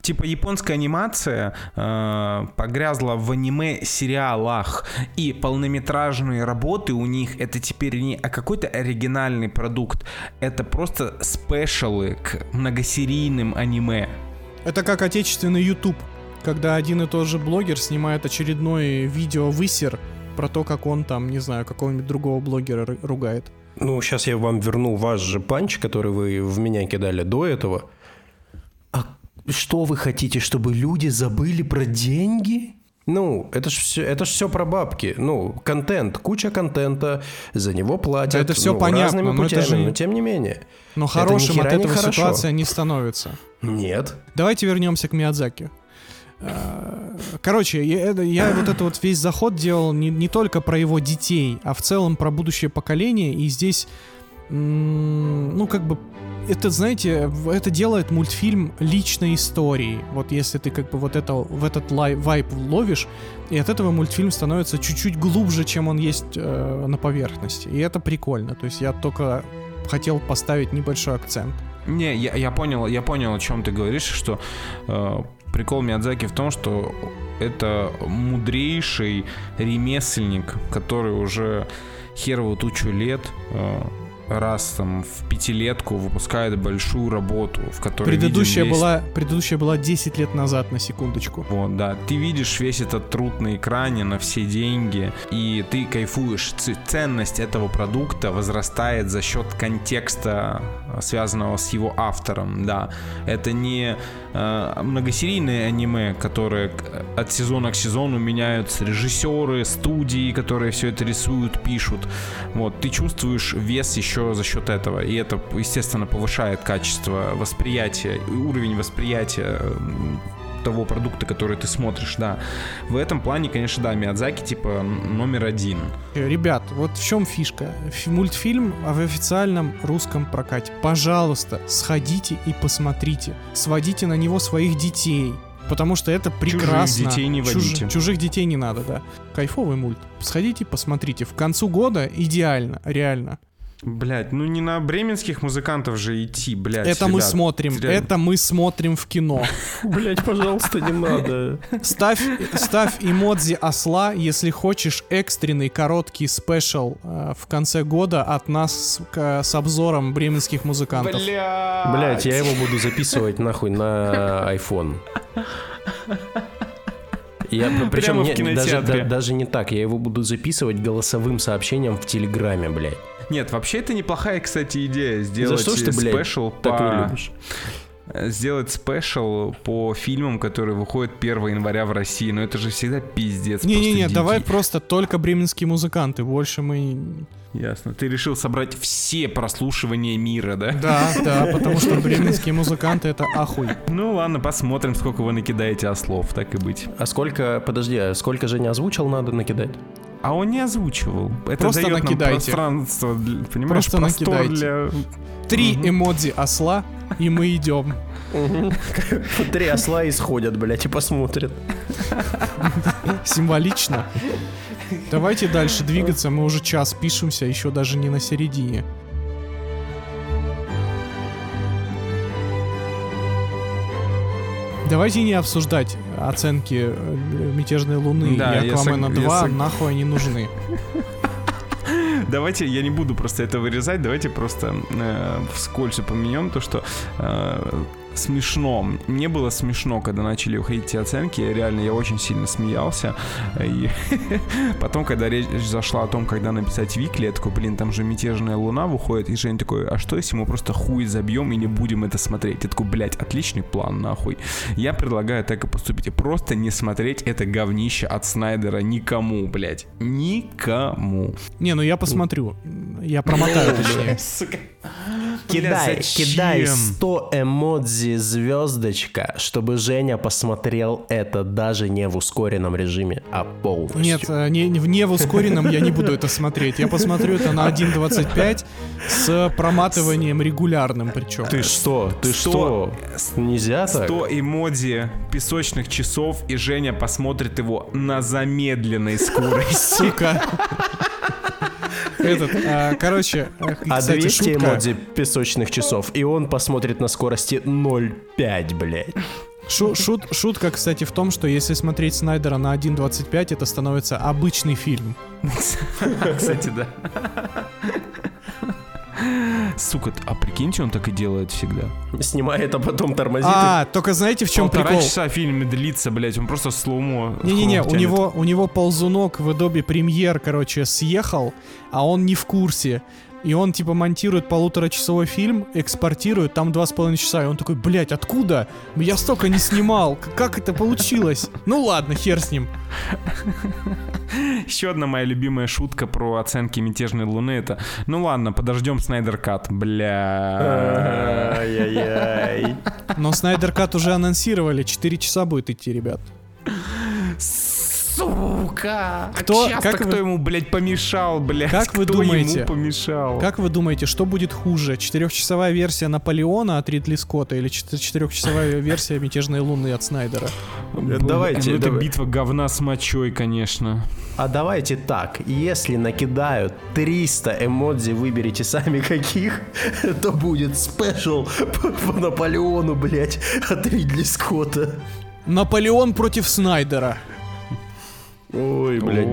типа японская анимация э, погрязла в аниме-сериалах, и полнометражные работы у них это теперь не а какой-то оригинальный продукт, это просто спешалы к многосерийным аниме. Это как отечественный YouTube, когда один и тот же блогер снимает очередное видео высер про то, как он там, не знаю, какого-нибудь другого блогера ругает. Ну, сейчас я вам верну ваш же панч, который вы в меня кидали до этого. Что вы хотите, чтобы люди забыли про деньги? Ну, это ж все, это ж все про бабки. Ну, контент, куча контента, за него платят. Да это всё ну, понятно, разными но это путями, же- но тем не менее. Но Это хорошим ни от этого хорошо. ситуация не становится. Нет. Давайте вернемся к Миядзаки. Э, Короче, я, это- я вот этот вот весь заход делал не, не только про его детей, а в целом про будущее поколение. И здесь, ну, как бы, это, знаете, это делает мультфильм личной историей. Вот если ты как бы вот это, в этот лай, вайп ловишь, и от этого мультфильм становится чуть-чуть глубже, чем он есть э, на поверхности. И это прикольно. То есть я только хотел поставить небольшой акцент. Не, я, я понял, я понял, о чем ты говоришь, что э, прикол Миядзаки в том, что это мудрейший ремесленник, который уже херову тучу лет э, раз там в пятилетку выпускает большую работу, в которой Предыдущая весь- была, предыдущая была 10 лет назад, на секундочку. Вот, да. Ты видишь весь этот труд на экране на все деньги, и ты кайфуешь. Ценность этого продукта возрастает за счет контекста, э, связанного с его автором, да. Это не э, многосерийные аниме, которые к- от сезона к сезону меняются режиссеры, студии, которые все это рисуют, пишут. Вот, ты чувствуешь вес еще за счет этого, и это, естественно, повышает качество восприятия, и уровень восприятия того продукта, который ты смотришь, да. В этом плане, конечно, да, Миядзаки, типа, номер один. Э, Ребят, вот в чем фишка? Фи- Мультфильм в официальном русском прокате. Пожалуйста, сходите и посмотрите. Сводите на него своих детей. Потому что это прекрасно. детей не Чуж- водите. чужих детей не надо, да. Кайфовый мульт. Сходите, посмотрите. В концу года идеально, реально. Блять, ну не на бременских музыкантов же идти, блять. это мы смотрим, реально. это мы смотрим в кино. Блять, пожалуйста, не надо. Ставь, ставь эмодзи осла, если хочешь экстренный короткий спешл э, в конце года от нас с, к- с обзором бременских музыкантов. Блять. Блять, я его буду записывать нахуй на iPhone. Я, причем Прямо в не- даже, да- даже не так, я его буду записывать голосовым сообщением в Телеграме, блядь. Нет, вообще это неплохая, кстати, идея сделать За что блядь, special так не по... любишь? э, Сделать special по фильмам, которые выходят 1 января в России. Но это же всегда пиздец. Не-не-не, давай просто только бременские музыканты, больше мы... Ясно. Ты решил собрать все прослушивания мира, да? Да, да, потому что бременские музыканты это ахуй. Ну ладно, посмотрим, сколько вы накидаете ослов, так и быть. А сколько, подожди, а сколько Женя озвучил, надо накидать? А он не озвучивал. Это Просто дает нам накидайте. пространство, для- понимаешь, Просто простор накидайте. для... Три эмодзи осла, и мы идем. Три осла исходят, блядь, и посмотрят. Символично. Давайте дальше двигаться, мы уже час пишемся, еще даже не на середине. Давайте не обсуждать оценки э, «Мятежной Луны» Да, и я «Аквамена сог- я 2», сог- нахуй они нужны. Давайте, я не буду просто это вырезать, давайте просто э, вскользь упомянем то, что э, смешно. Мне было смешно, когда начали уходить эти оценки. Реально, я очень сильно смеялся. И потом, когда речь зашла о том, когда написать Викли, я такой, блин, там же мятежная луна выходит. И Жень такой, а что если мы просто хуй забьем и не будем это смотреть? Я такой, блядь, отличный план, нахуй. Я предлагаю так и поступить. Просто не смотреть это говнище от Снайдера никому, блядь. Никому. Не, ну я посмотрю. Я промотаю, точнее. Кидай, кидай 100 эмодзи звездочка, чтобы Женя посмотрел это даже не в ускоренном режиме, а полностью. Нет, э, не, не в не в ускоренном я не буду это смотреть. Я посмотрю это на 1.25 с проматыванием регулярным причем. Ты что? Ты что? Нельзя так? 100 эмодзи песочных часов, и Женя посмотрит его на замедленной скорости. Сука. Этот, а, короче, э, А кстати, 200 шутка. эмодзи песочных часов, и он посмотрит на скорости 0,5, блядь. Шу- шут- шутка, кстати, в том, что если смотреть Снайдера на 1.25, это становится обычный фильм. Кстати, да. Сука, а прикиньте, он так и делает всегда. Снимает, а потом тормозит. и- А, только знаете, в чем Полтора прикол? часа фильм длится, блядь, он просто слоумо. Не-не-не, у него, у него ползунок в Adobe Premiere, короче, съехал, а он не в курсе. И он, типа, монтирует полуторачасовой фильм, экспортирует, там два с половиной часа. И он такой, блядь, откуда? Я столько не снимал. Как это получилось? Ну ладно, хер с ним. Еще одна моя любимая шутка про оценки мятежной луны это. Ну ладно, подождем Снайдер Кат. Бля. Но Снайдер Кат уже анонсировали, 4 часа будет идти, ребят. Сука! Кто- как кто вы- ему, блядь, помешал, блядь? Как вы кто думаете? ему помешал? Как вы думаете, что будет хуже? Четырехчасовая версия Наполеона от Ридли Скотта или чет- четырехчасовая версия Мятежной Луны от Снайдера? Давайте, это битва говна с мочой, конечно. А давайте так, если накидают 300 эмодзи, выберите сами каких, то будет спешл по, по Наполеону, блять, от Ридли Скотта. Наполеон против Снайдера. Ой, блядь,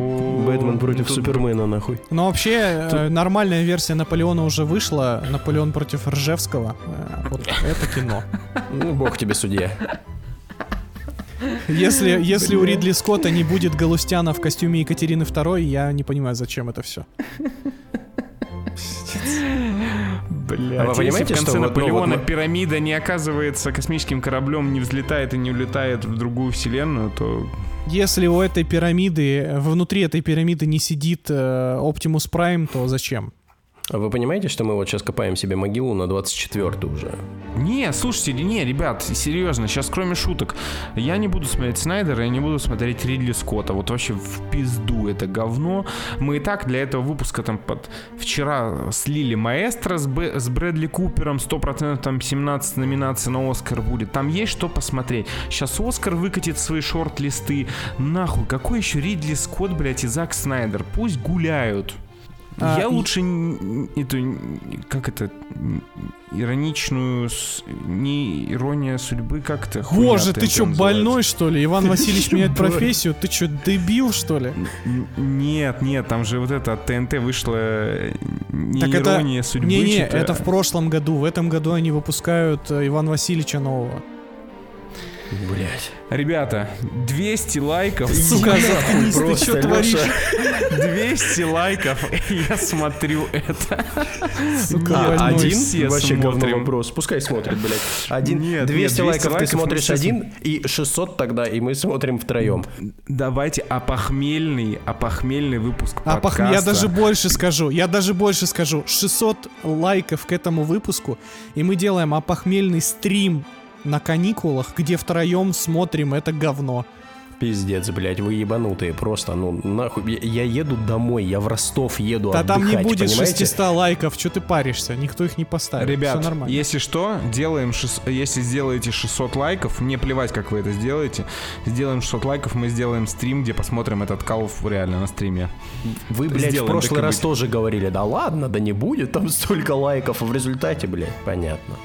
Бэтмен против тут- Супермена, нахуй. Но вообще, э, нормальная версия Наполеона уже вышла. Наполеон против Ржевского. Э, Вот это кино. Ну, бог тебе судья. Если, если у Ридли Скотта не будет Галустяна в костюме Екатерины II, я не понимаю, зачем это все. Бля, А вы понимаете, в конце что вот, ну, Наполеона вот мы- пирамида не оказывается космическим кораблем, не взлетает и не улетает в другую вселенную, то Если у этой пирамиды, внутри этой пирамиды не сидит э, Оптимус Прайм, то зачем? А вы понимаете, что мы вот сейчас копаем себе могилу на 24 уже? Не, слушайте, не, ребят, серьезно, сейчас кроме шуток, я не буду смотреть Снайдера, я не буду смотреть Ридли Скотта, вот вообще в пизду это говно. Мы и так для этого выпуска там под вчера слили Маэстро с, Б- с Брэдли Купером, 100% там 17 номинаций на Оскар будет, там есть что посмотреть. Сейчас Оскар выкатит свои шорт-листы, нахуй, какой еще Ридли Скотт, блядь, и Зак Снайдер, пусть гуляют. А, Я и- лучше н- эту, как это, ироничную, не ирония судьбы, как это? хуйня Боже, ты называется? больной, что ли? Иван Васильевич меняет профессию? Ты чё, дебил, что ли? Нет, нет, там же вот это от ТНТ вышло э, не Так это- ирония судьбы. Не-не, это в прошлом году. В этом году они выпускают э, Ивана Васильевича нового. Блять. Ребята, 200 лайков. Сука, заткнись, ты просто, чё творишь? Лёша. 200 лайков, я смотрю это. Сука, один? Вообще говно вопрос. Пускай смотрит, блядь. Один, Нет, 200, нет, 200 лайков ты смотришь один, и 600 тогда, и мы смотрим втроем. Давайте опохмельный, опохмельный выпуск А подкаста. я даже больше скажу, я даже больше скажу. 600 лайков к этому выпуску, и мы делаем опохмельный стрим на каникулах, где втроем смотрим это говно. Пиздец, блядь, вы ебанутые, просто, ну, нахуй. Я, я еду домой, я в Ростов еду Да там не отдыхать, будет понимаете? 600 лайков, что ты паришься, никто их не поставит. Ребят, Всё нормально. если что, делаем, шес- если сделаете 600 лайков, мне плевать, как вы это сделаете, сделаем 600 лайков, мы сделаем стрим, где посмотрим этот кал в- реально на стриме. Вы, блядь, Сделаем, в прошлый раз быть. тоже говорили, да ладно, да не будет там столько лайков, а в результате, блядь, понятно.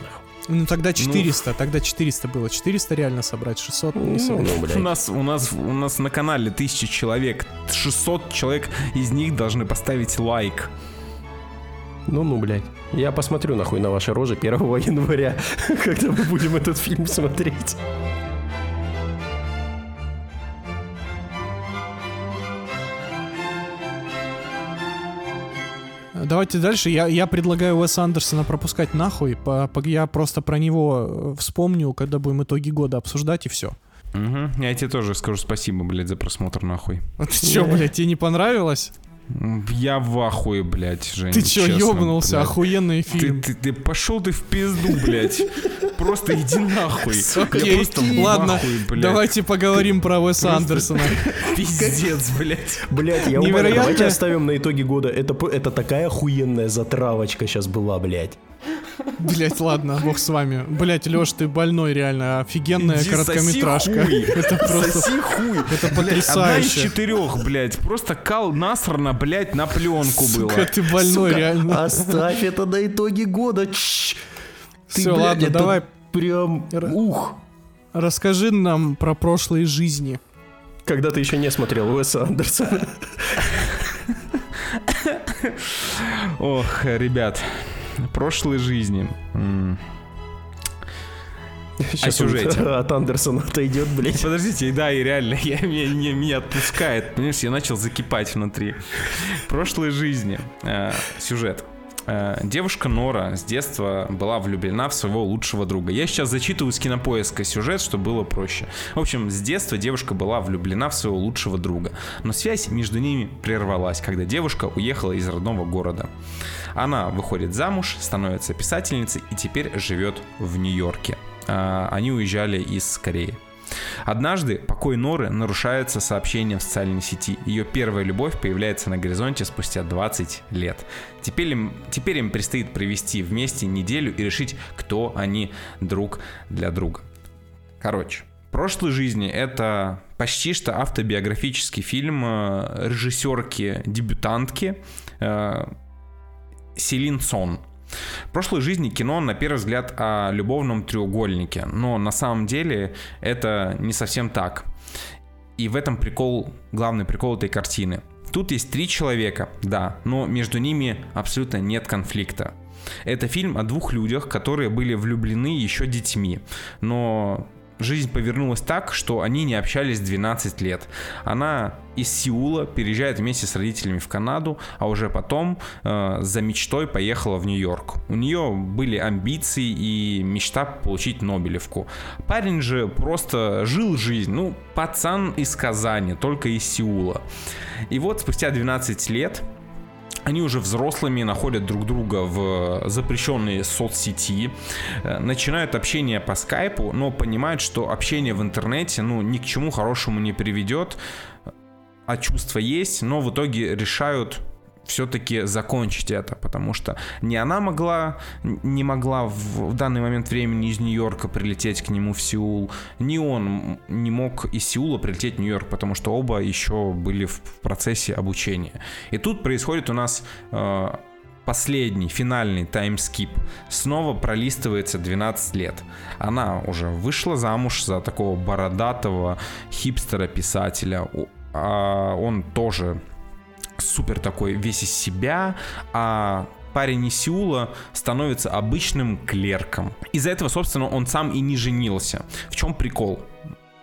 Ну тогда 400, тогда 400 было. 400 реально собрать, 600 не Ну, собрать. ну, У нас, у, нас, у нас на канале 1000 человек, 600 человек из них должны поставить лайк. Ну, ну, блядь. Я посмотрю нахуй на ваши рожи 1 января, когда мы будем этот фильм смотреть. Давайте дальше. Я, я предлагаю Уэса Андерсона пропускать нахуй. По- по- я просто про него э, вспомню, когда будем итоги года обсуждать, и все. Мгм. Я тебе тоже скажу спасибо, блядь, за просмотр нахуй. Ты чё, блядь, тебе не понравилось? Я в ахуе, блядь, Жень. Ты чё, честно, ёбнулся? блядь. Охуенный Ты, фильм. ты, ты пошел ты в пизду, блядь. Просто иди нахуй. Окей, ладно, давайте поговорим про Уэса Андерсона. Пиздец, блядь. Блядь, я умоляю, давайте оставим на итоге года. Это такая охуенная затравочка сейчас была, блядь. Блять, ладно, бог с вами. Блять, Лёш, ты больной реально. Офигенная Иди короткометражка. соси хуй. Это просто... Соси хуй. Это Одна из потрясающе. четырех, блядь. Просто кал насрано, блядь, на пленку было. Сука, ты больной, Сука, реально. Оставь это на итоге года. Чш. Ты, Всё, блядь, ладно, это давай. Прям, ух. Расскажи нам про прошлые жизни. Когда ты еще не смотрел Уэса Андерсона. Ох, ребят. Прошлой жизни. Сейчас сюжете? он от Андерсона отойдет, блядь. Подождите, да, и реально, я, меня, не- меня отпускает. Понимаешь, я начал закипать внутри. Прошлой жизни. э, сюжет. Э, девушка Нора с детства была влюблена в своего лучшего друга. Я сейчас зачитываю с кинопоиска сюжет, чтобы было проще. В общем, с детства девушка была влюблена в своего лучшего друга. Но связь между ними прервалась, когда девушка уехала из родного города. Она выходит замуж, становится писательницей и теперь живет в Нью-Йорке. А, они уезжали из Кореи. Однажды покой Норы нарушается сообщением в социальной сети. Ее первая любовь появляется на горизонте спустя 20 лет. Теперь им, теперь им предстоит провести вместе неделю и решить, кто они друг для друга. Короче, прошлой жизни это почти что автобиографический фильм э, режиссерки, дебютантки э, Селин Сон. Прошлой жизни кино, на первый взгляд, о любовном треугольнике, но на самом деле это не совсем так. И в этом прикол, главный прикол этой картины. Тут есть три человека, да, но между ними абсолютно нет конфликта. Это фильм о двух людях, которые были влюблены еще детьми, но жизнь повернулась так, что они не общались 12 лет. Она из Сеула переезжает вместе с родителями в Канаду, а уже потом э, за мечтой поехала в Нью-Йорк. У нее были амбиции и мечта получить Нобелевку. Парень же просто жил жизнь, ну, пацан из Казани, только из Сеула. И вот спустя 12 лет они уже взрослыми находят друг друга в запрещенной соцсети, э, начинают общение по скайпу, но понимают, что общение в интернете ну, ни к чему хорошему не приведет, а чувства есть, но в итоге решают все-таки закончить это, потому что не она могла, не могла в, в данный момент времени из Нью-Йорка прилететь к нему в Сеул, ни он не мог из Сеула прилететь в Нью-Йорк, потому что оба еще были в, в процессе обучения. И тут происходит у нас э, последний, финальный таймскип. Снова пролистывается 12 лет. Она уже вышла замуж за такого бородатого хипстера-писателя. А он тоже супер такой весь из себя, а парень из Сеула становится обычным клерком. Из-за этого, собственно, он сам и не женился. В чем прикол?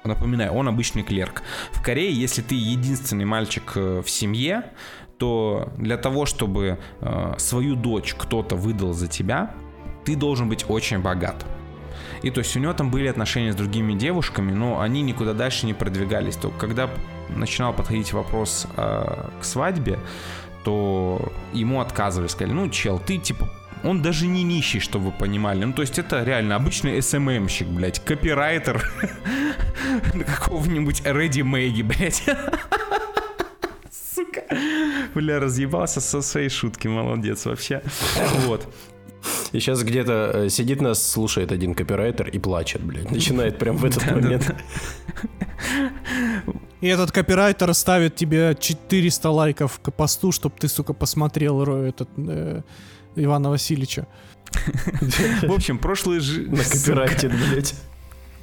Напоминаю, он обычный клерк. В Корее, если ты единственный мальчик э, в семье, то для того, чтобы э, свою дочь кто-то выдал за тебя, ты должен быть очень богат. И то есть у него там были отношения с другими девушками, но они никуда дальше не продвигались. То когда начинал подходить вопрос э, к свадьбе, то ему отказывали, сказали, ну, чел, ты типа он даже не нищий, чтобы вы понимали. Ну, то есть это реально обычный СММщик, блядь, копирайтер какого-нибудь Ready Мэйги, блядь. Сука. Бля, разъебался со своей шутки, молодец вообще. Вот. И сейчас где-то э, сидит нас, слушает один копирайтер и плачет, блядь. Начинает прям в этот момент. И этот копирайтер ставит тебе 400 лайков к посту, чтобы ты, сука, посмотрел этот э, Ивана Васильевича. В общем, прошлые... На копирайте, блядь.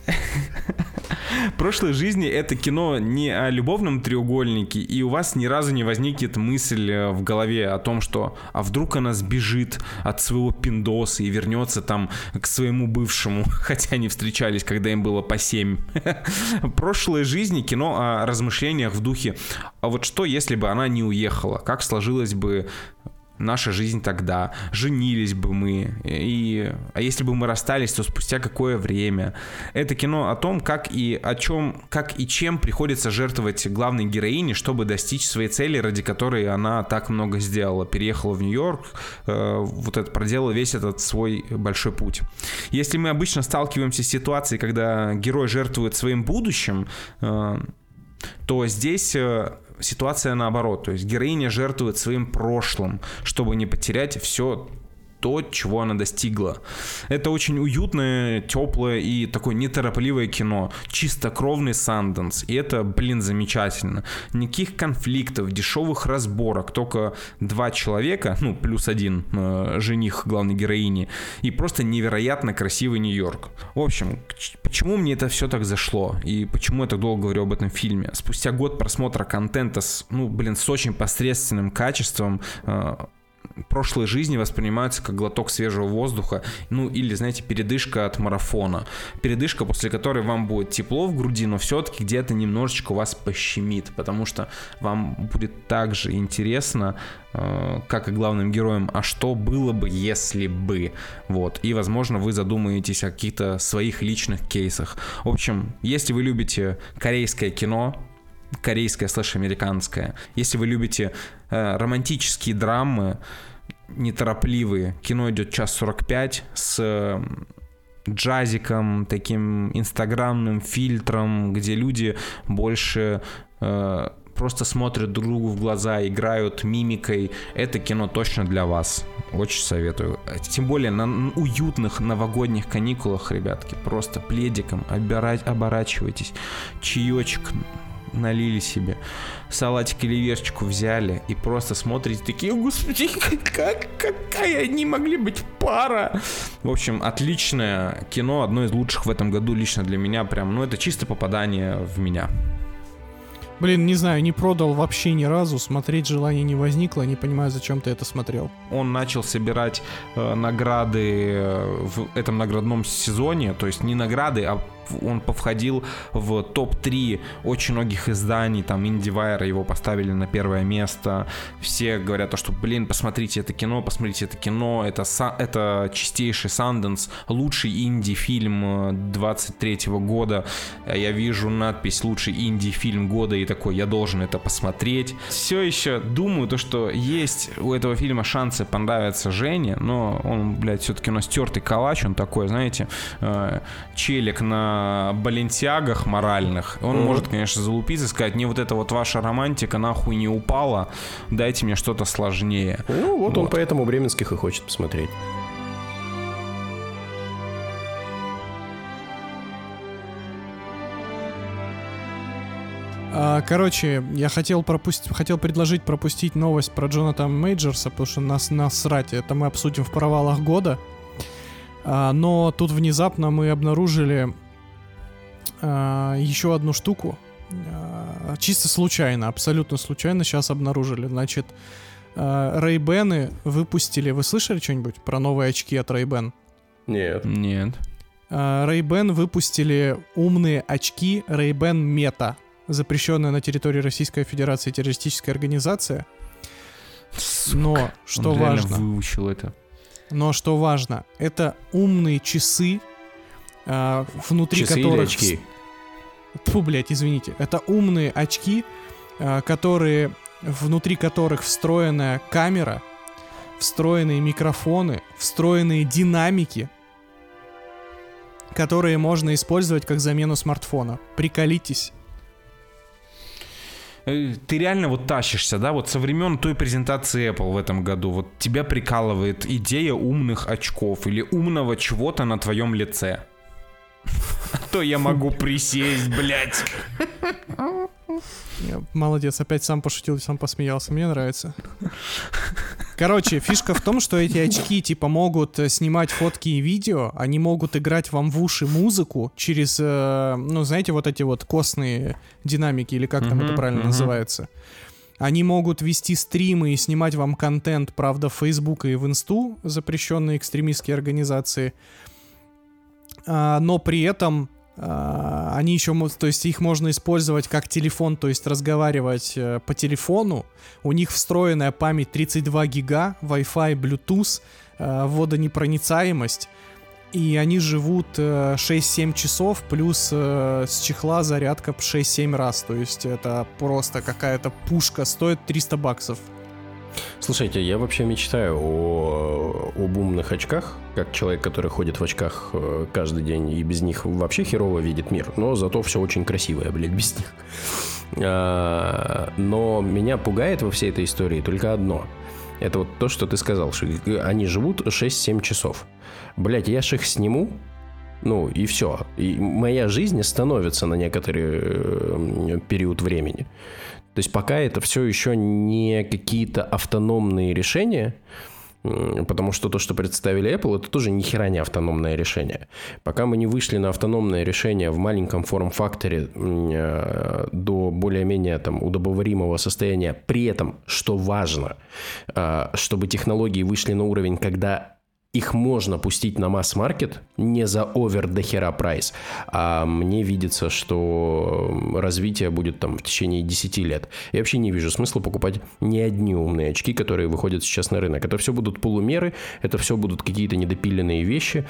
прошлой жизни это кино не о любовном треугольнике, и у вас ни разу не возникнет мысль э, в голове о том, что а вдруг она сбежит от своего пиндоса и вернется там к своему бывшему, хотя они встречались, когда им было по 7. Прошлой жизни кино о размышлениях в духе, а вот что, если бы она не уехала? Как сложилось бы наша жизнь тогда, женились бы мы, и, а если бы мы расстались, то спустя какое время. Это кино о том, как и о чем, как и чем приходится жертвовать главной героине, чтобы достичь своей цели, ради которой она так много сделала. Переехала в Нью-Йорк, э, вот это проделала весь этот свой большой путь. Если мы обычно сталкиваемся с ситуацией, когда герой жертвует своим будущим, э, то здесь э, ситуация наоборот. То есть героиня жертвует своим прошлым, чтобы не потерять все то, чего она достигла. Это очень уютное, теплое и такое неторопливое кино. Чистокровный Санденс. И это, блин, замечательно. Никаких конфликтов, дешевых разборок. Только два человека, ну, плюс один э, жених главной героини. И просто невероятно красивый Нью-Йорк. В общем, почему мне это все так зашло? И почему я так долго говорю об этом фильме? Спустя год просмотра контента с, ну, блин, с очень посредственным качеством, э, прошлой жизни воспринимаются как глоток свежего воздуха, ну или, знаете, передышка от марафона. Передышка, после которой вам будет тепло в груди, но все-таки где-то немножечко вас пощемит, потому что вам будет так же интересно, э, как и главным героям, а что было бы, если бы. Вот. И, возможно, вы задумаетесь о каких-то своих личных кейсах. В общем, если вы любите корейское кино, корейское слэш-американское. Если вы любите э, романтические драмы, неторопливые, кино идет час 45 с э, джазиком, таким инстаграмным фильтром, где люди больше э, просто смотрят друг другу в глаза, играют мимикой. Это кино точно для вас. Очень советую. Тем более на уютных новогодних каникулах, ребятки. Просто пледиком обирать, оборачивайтесь. Чаечек налили себе, салатик или верчику взяли и просто смотрите такие, господи, как, какая они могли быть пара. В общем, отличное кино, одно из лучших в этом году лично для меня, прям, ну это чисто попадание в меня. Блин, не знаю, не продал вообще ни разу, смотреть желания не возникло, не понимаю, зачем ты это смотрел. Он начал собирать э, награды э, в этом наградном сезоне, то есть не награды, а он повходил в топ-3 очень многих изданий, там IndieWire его поставили на первое место, все говорят, что, блин, посмотрите это кино, посмотрите это кино, это, это чистейший Санденс, лучший инди-фильм 23 э, года, я вижу надпись лучший инди-фильм года и такой, я должен это посмотреть. Все еще думаю, то, что есть у этого фильма шансы понравиться Жене, но он, блядь, все-таки у нас тертый калач, он такой, знаете, э, челик на балентиагах моральных, он mm-hmm. может, конечно, залупиться и сказать, не вот эта вот ваша романтика нахуй не упала, дайте мне что-то сложнее. Ну, вот, вот. он поэтому Бременских и хочет посмотреть. А, короче, я хотел пропустить, хотел предложить пропустить новость про Джонатана Мейджерса, потому что нас насрать, это мы обсудим в провалах года. А, но тут внезапно мы обнаружили а, еще одну штуку. А, чисто случайно, абсолютно случайно сейчас обнаружили. Значит, Ray-Ban выпустили... Вы слышали что-нибудь про новые очки от Ray-Ban? Нет. Нет. Ray-Ban выпустили умные очки Ray-Ban Meta, запрещенная на территории Российской Федерации террористическая организация. Сука, Но что он важно... выучил это. Но что важно, это умные часы э, внутри Часы которых... Или очки? Фу, блядь, извините. Это умные очки, э, которые внутри которых встроенная камера, встроенные микрофоны, встроенные динамики, которые можно использовать как замену смартфона. Приколитесь. Э, ты реально вот тащишься, да, вот со времен той презентации Apple в этом году, вот тебя прикалывает идея умных очков или умного чего-то на твоем лице. А то я могу присесть, блядь. Молодец, опять сам пошутил, сам посмеялся. Мне нравится. Короче, фишка в том, что эти очки типа могут э, снимать фотки и видео, они могут играть вам в уши музыку через, э, ну, знаете, вот эти вот костные динамики, или как там это правильно называется. Они могут вести стримы и снимать вам контент, правда, в Facebook и в Инсту, запрещенные экстремистские организации. А, но при этом а, они еще, то есть их можно использовать как телефон, то есть разговаривать э, по телефону. У них встроенная память 32 гига, Wi-Fi, Bluetooth, э, водонепроницаемость. И они живут 6-7 э, часов, плюс с чехла зарядка 6-7 раз. То есть это просто какая-то пушка, стоит 300 баксов. Слушайте, я вообще мечтаю о, об умных очках, как человек, который ходит в очках э, каждый день и без них вообще херово видит мир, но зато все очень красивое, блядь, без них. А, но меня пугает во всей этой истории только одно. Это вот то, что ты сказал, что они живут 6-7 часов. Блять, я ж их сниму, ну и все. И моя жизнь становится на некоторый э, период времени. То есть пока это все еще не какие-то автономные решения, Потому что то, что представили Apple, это тоже ни хера не автономное решение. Пока мы не вышли на автономное решение в маленьком форм-факторе э, до более-менее там удобоваримого состояния, при этом, что важно, э, чтобы технологии вышли на уровень, когда их можно пустить на масс-маркет не за овер до хера прайс, а мне видится, что развитие будет там в течение 10 лет. Я вообще не вижу смысла покупать ни одни умные очки, которые выходят сейчас на рынок. Это все будут полумеры, это все будут какие-то недопиленные вещи,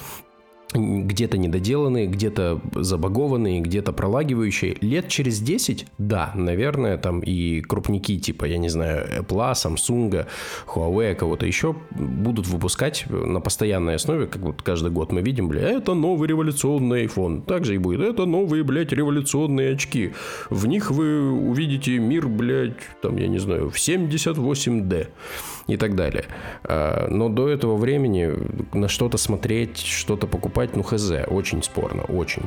где-то недоделанные, где-то забагованные, где-то пролагивающие. Лет через 10, да, наверное, там и крупники типа, я не знаю, Apple, Samsung, Huawei, кого-то еще будут выпускать на постоянной основе, как вот каждый год мы видим, бля, это новый революционный iPhone. Также и будет, это новые, блядь, революционные очки. В них вы увидите мир, блядь, там, я не знаю, в 78D и так далее. А, Но до этого времени на что-то смотреть, что-то покупать, ну хз, очень спорно, очень.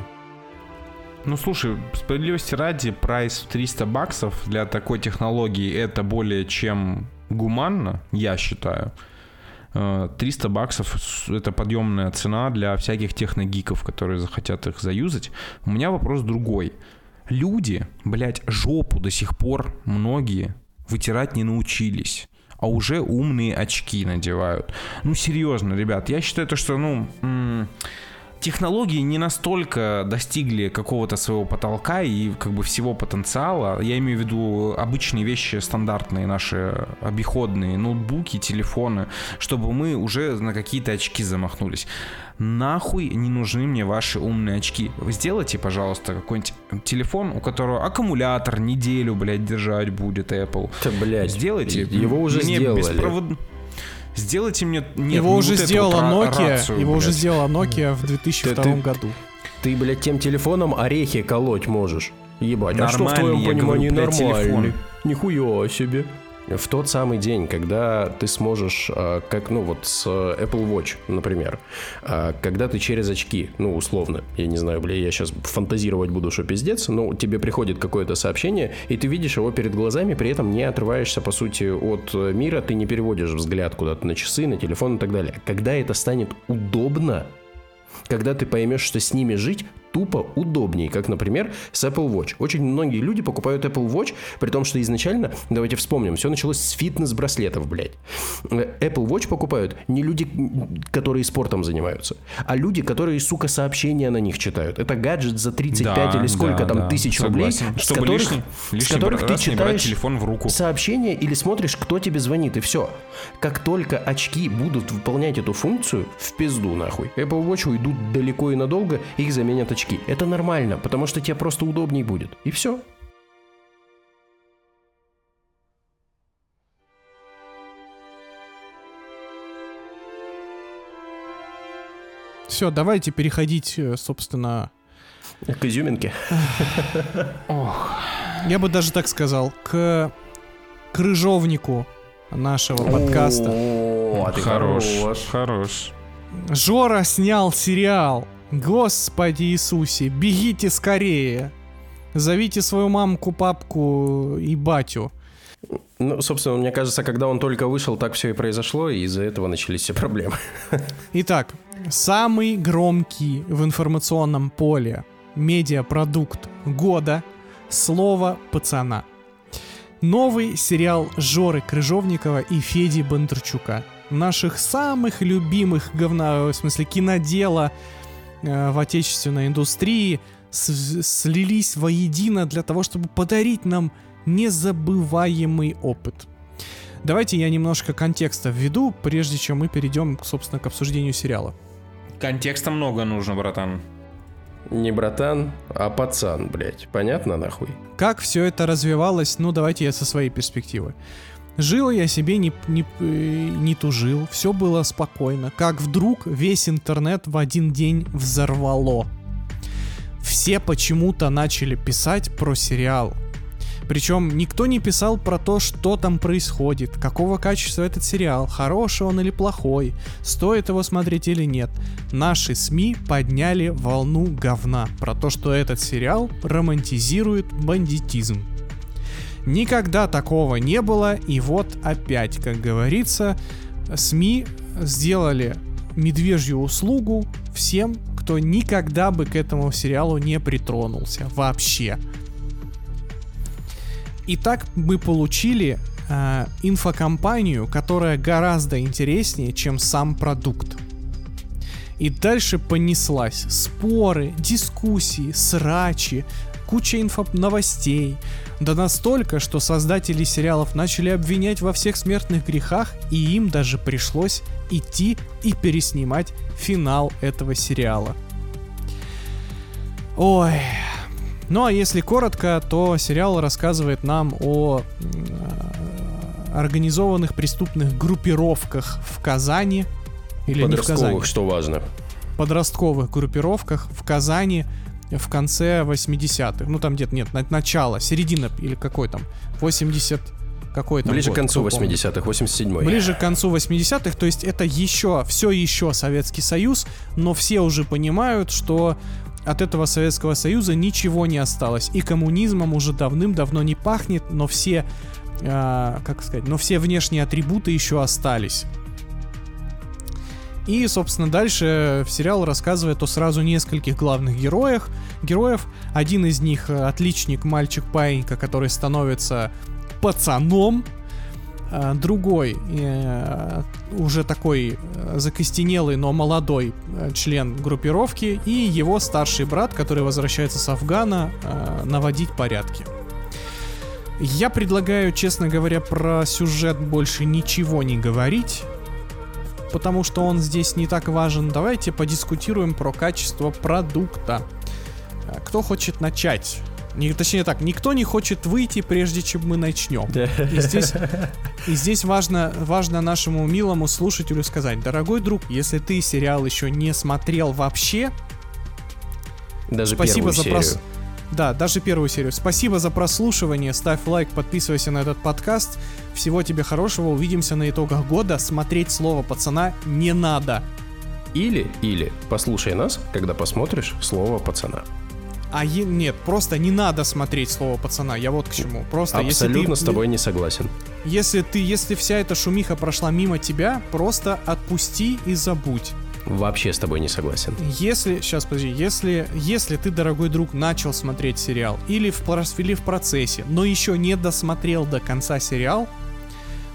Ну слушай, справедливости ради, прайс в 300 баксов для такой технологии это более чем гуманно, я считаю. Э, 300 баксов с- это подъемная цена для всяких техногиков, которые захотят их заюзать. У меня вопрос другой. Люди, блядь, жопу до сих пор многие вытирать не научились а уже умные очки надевают. Ну, серьезно, ребят, я считаю, то, что, ну, технологии не настолько достигли какого-то своего потолка и как бы всего потенциала. Я имею в виду обычные вещи, стандартные наши, обиходные, ноутбуки, телефоны, чтобы мы уже на какие-то очки замахнулись. Нахуй не нужны мне ваши умные очки. Вы сделайте, пожалуйста, какой-нибудь телефон, у которого аккумулятор неделю, блядь, держать будет Apple. Да, блядь, Сделайте. Его уже мне сделали. беспровод- Сделайте мне... Нет, его не уже вот сделала вот Nokia, рацию, его уже блядь. сделала Nokia в 2002 ты- году. Ты, блядь, тем телефоном орехи колоть можешь. Ебать, а что в твоем понимании говорю, блядь, нормальный? телефон. Нихуя себе. В тот самый день, когда ты сможешь, а, как, ну вот с э, Apple Watch, например, а, когда ты через очки, ну условно, я не знаю, бля, я сейчас фантазировать буду, что пиздец, но тебе приходит какое-то сообщение, и ты видишь его перед глазами, при этом не отрываешься, по сути, от э, мира, ты не переводишь взгляд куда-то на часы, на телефон и так далее. Когда это станет удобно, когда ты поймешь, что с ними жить тупо удобнее, как, например, с Apple Watch. Очень многие люди покупают Apple Watch, при том, что изначально, давайте вспомним, все началось с фитнес-браслетов, блядь. Э, Apple Watch покупают не люди, которые спортом занимаются, а люди, которые, сука, сообщения на них читают. Это гаджет за 35 Да, или сколько да, там да, тысяч согласен. рублей, с Чтобы которых, лишний- с лишний которых ты читаешь телефон в руку. сообщение или смотришь, кто тебе звонит, и все. Как только очки будут выполнять эту функцию, в пизду нахуй. Apple Watch уйдут далеко и надолго, их заменят очки. Это нормально, потому что тебе просто удобней будет. И все. Все, давайте переходить, э, собственно, К изюминке. я бы даже так сказал, к крыжовнику нашего подкаста. О, а ты хорош. хорош. Жора снял сериал. Господи Иисусе, бегите скорее. Зовите свою мамку, папку и батю. Ну, собственно, мне кажется, когда он только вышел, так все и произошло, и из-за этого начались все проблемы. Итак, самый громкий в информационном поле медиапродукт года «Слово пацана». Новый сериал Жоры Крыжовникова и Феди Бондарчука. Наших самых любимых говна, в смысле кинодела в отечественной индустрии слились воедино для того, чтобы подарить нам незабываемый опыт. Давайте я немножко контекста введу, прежде чем мы перейдем, собственно, к обсуждению сериала. Контекста много нужно, братан. Не братан, а пацан, блядь. Понятно, нахуй? Как все это развивалось, ну давайте я со своей перспективы. Жил я себе, не, не, э, не тужил, все было спокойно. Как вдруг весь интернет в один день взорвало. Все почему-то начали писать про сериал. Причем никто не писал про то, что там происходит, какого качества этот сериал, хороший он или плохой, стоит его смотреть или нет. Наши СМИ подняли волну говна про то, что этот сериал романтизирует бандитизм. Никогда такого не было, и вот опять, как говорится, СМИ сделали медвежью услугу всем, кто никогда бы к этому сериалу не притронулся вообще. И так мы получили э, инфокомпанию, которая гораздо интереснее, чем сам продукт. И дальше понеслась споры, дискуссии, срачи, куча инфо новостей. Да настолько, что создатели сериалов начали обвинять во всех смертных грехах, и им даже пришлось идти и переснимать финал этого сериала. Ой. Ну а если коротко, то сериал рассказывает нам о организованных преступных группировках в Казани. Или не в Казани. Подростковых, что важно. Подростковых группировках в Казани в конце 80-х. Ну там где-то нет, на- начало, середина или какой там, 80 какой там Ближе год, к концу кто помнит? 80-х, 87-й. Ближе к концу 80-х, то есть это еще, все еще Советский Союз, но все уже понимают, что от этого Советского Союза ничего не осталось. И коммунизмом уже давным-давно не пахнет, но все, э, как сказать, но все внешние атрибуты еще остались. И, собственно, дальше сериал рассказывает о сразу нескольких главных героях. Героев. Один из них э, отличник, мальчик-паинька, который становится пацаном. А, Другой, э, уже такой э, закостенелый, но молодой э, член группировки. И его старший брат, который возвращается с Афгана э, наводить порядки. Я предлагаю, честно говоря, про сюжет больше ничего не говорить потому что он здесь не так важен. Давайте подискутируем про качество продукта. А, Кто хочет начать? Не, точнее так, никто не хочет выйти, прежде чем мы начнем. И здесь, и здесь важно, важно нашему милому слушателю сказать, дорогой друг, если ты сериал еще не смотрел вообще, Даже спасибо за серию. прос... Да, даже первую серию. Спасибо за прослушивание. Ставь лайк, подписывайся на этот подкаст. Всего тебе хорошего. Увидимся на итогах года. Смотреть слово пацана не надо. Или, или, послушай нас, когда посмотришь слово пацана. А е- нет, просто не надо смотреть слово пацана. Я вот к чему. Просто Абсолютно если ты, с тобой не согласен. Если ты, если вся эта шумиха прошла мимо тебя, просто отпусти и забудь. Вообще с тобой не согласен. Если, сейчас подожди, если, если ты, дорогой друг, начал смотреть сериал или в, или в процессе, но еще не досмотрел до конца сериал,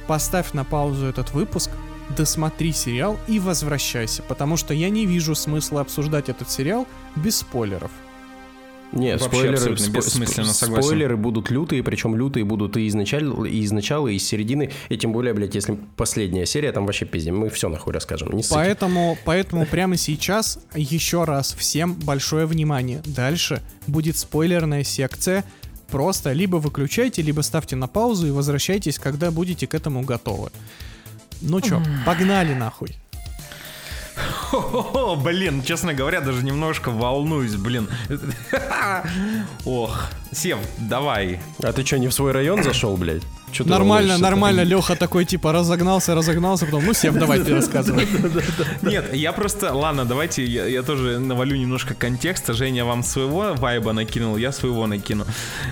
поставь на паузу этот выпуск, досмотри сериал и возвращайся, потому что я не вижу смысла обсуждать этот сериал без спойлеров. Нет, Вообще спойлеры, спо- бессмысленно, согласен. спойлеры будут лютые, причем лютые будут и из, начала, и из начала, и из середины, и тем более, блядь, если последняя серия, там вообще пиздим, мы все нахуй расскажем. Не. Поэтому, поэтому прямо сейчас еще раз всем большое внимание. Дальше будет спойлерная секция. Просто либо выключайте, либо ставьте на паузу и возвращайтесь, когда будете к этому готовы. Ну чё, погнали нахуй. Блин, честно говоря, даже немножко волнуюсь, блин. Ох, Сев, давай. А ты что, не в свой район зашел, блядь? Чё Нормально, нормально, Леха такой типа разогнался, разогнался, потом, ну Сев, давай ты рассказывай. Нет, я просто, ладно, давайте я, я тоже навалю немножко контекста. Женя вам своего вайба накинул, я своего накину.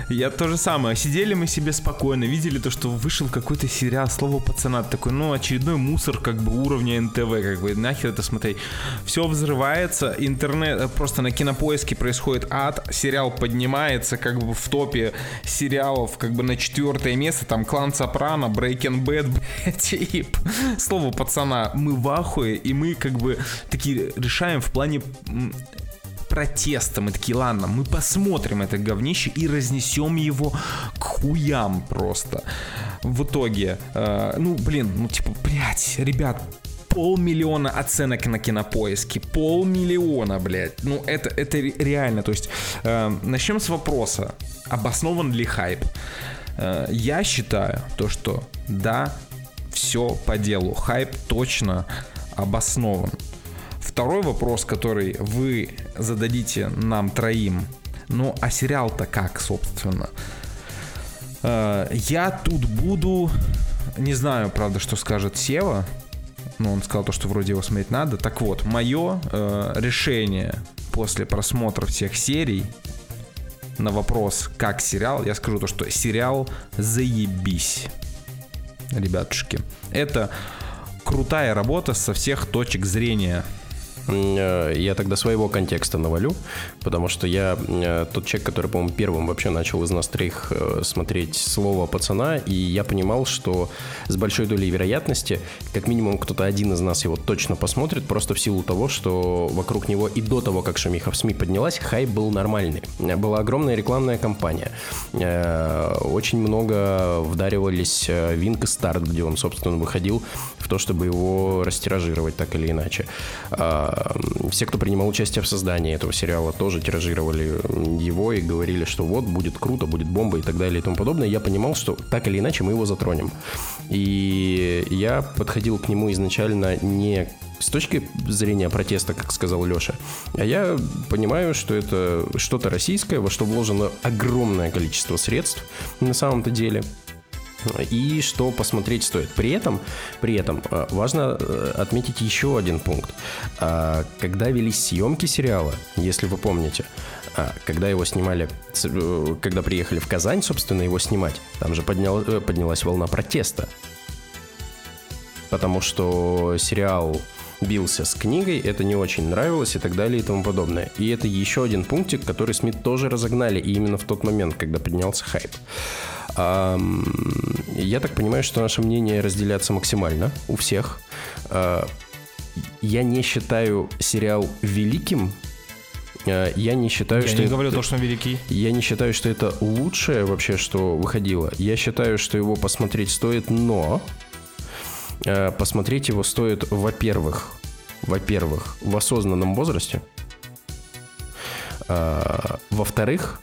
Я то же самое. Сидели мы себе спокойно, видели то, что вышел какой-то сериал, слово пацана, такой, ну, очередной мусор как бы уровня НТВ, как бы, нахер это смотреть. Все взрывается, интернет, э, просто на кинопоиске происходит ад, сериал поднимается как бы в топе сериалов как бы на четвертое место, там Клан Сопрано, Breaking Bad, блядь, и слово пацана, мы в ахуе, и мы как бы такие решаем в плане протеста. Мы такие, ладно, мы посмотрим это говнище и разнесем его к хуям просто. В итоге, э, ну, блин, ну, типа, блядь, ребят, полмиллиона оценок на кинопоиске. Полмиллиона, блядь. Ну, это, это ре- реально. То есть, э, начнем с вопроса. Обоснован ли хайп? Э, я считаю то, что да, все по делу. Хайп точно обоснован. Второй вопрос, который вы зададите нам троим. Ну, а сериал-то как, собственно? Э, Я тут буду... Не знаю, правда, что скажет Сева. Ну, он сказал то, что вроде его смотреть надо. Так вот, мое э, решение после просмотра всех серий на вопрос, как сериал, я скажу то, что сериал заебись. Ребятушки. Это крутая работа со всех точек зрения. Э, я тогда своего контекста навалю, потому что я э, тот человек, который, по-моему, первым вообще начал из нас троих э, смотреть слово пацана, и я понимал, что с большой долей вероятности, как минимум, кто-то один из нас его точно посмотрит, просто в силу того, что вокруг него и до того, как шумиха в СМИ поднялась, хайп был нормальный. Была огромная рекламная кампания. Очень много вдаривались Винк и Старт, где он, собственно, выходил в то, чтобы его растиражировать так или иначе. А, все, кто принимал участие в создании этого сериала, тоже тиражировали его и говорили, что вот, будет круто, будет бомба и так далее и тому подобное. Я понимал, что так или иначе мы его затронем. И я подходил к нему изначально не с точки зрения протеста, как сказал Леша, а я понимаю, что это что-то российское, во что вложено огромное количество средств на самом-то деле – и что посмотреть стоит. При этом, при этом э, важно э, отметить еще один пункт. А, когда велись съемки сериала, если вы помните, когда его снимали, э, когда приехали в Казань, собственно, его снимать, там же поднял, поднялась волна протеста. Потому что сериал бился с книгой, это не очень нравилось и так далее и тому подобное. И это еще один пунктик, который СМИ тоже разогнали, и именно в тот момент, когда поднялся хайп. Я так понимаю, что наше мнение разделяется максимально у всех. А, я не считаю сериал великим. А, я не считаю, я что не это... говорю то, что он великий. Я не считаю, что это лучшее вообще, что выходило. Я считаю, что его посмотреть стоит, но а, посмотреть его стоит, во-первых, во-первых, в осознанном возрасте. Во-вторых,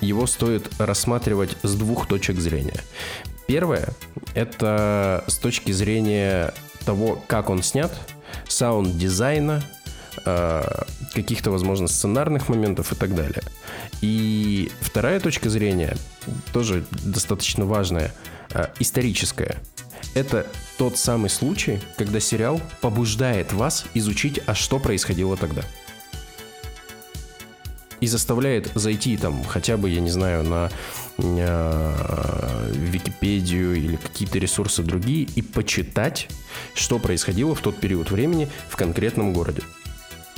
его стоит рассматривать с двух точек зрения. Первое — это с точки зрения того, как он снят, саунд-дизайна, э, каких-то, возможно, сценарных моментов и так далее. И вторая точка зрения, тоже достаточно важная, э, историческая. Это тот самый случай, когда сериал побуждает вас изучить, а что происходило тогда и заставляет зайти там хотя бы, я не знаю, на э, Википедию или какие-то ресурсы другие и почитать, что происходило в тот период времени в конкретном городе.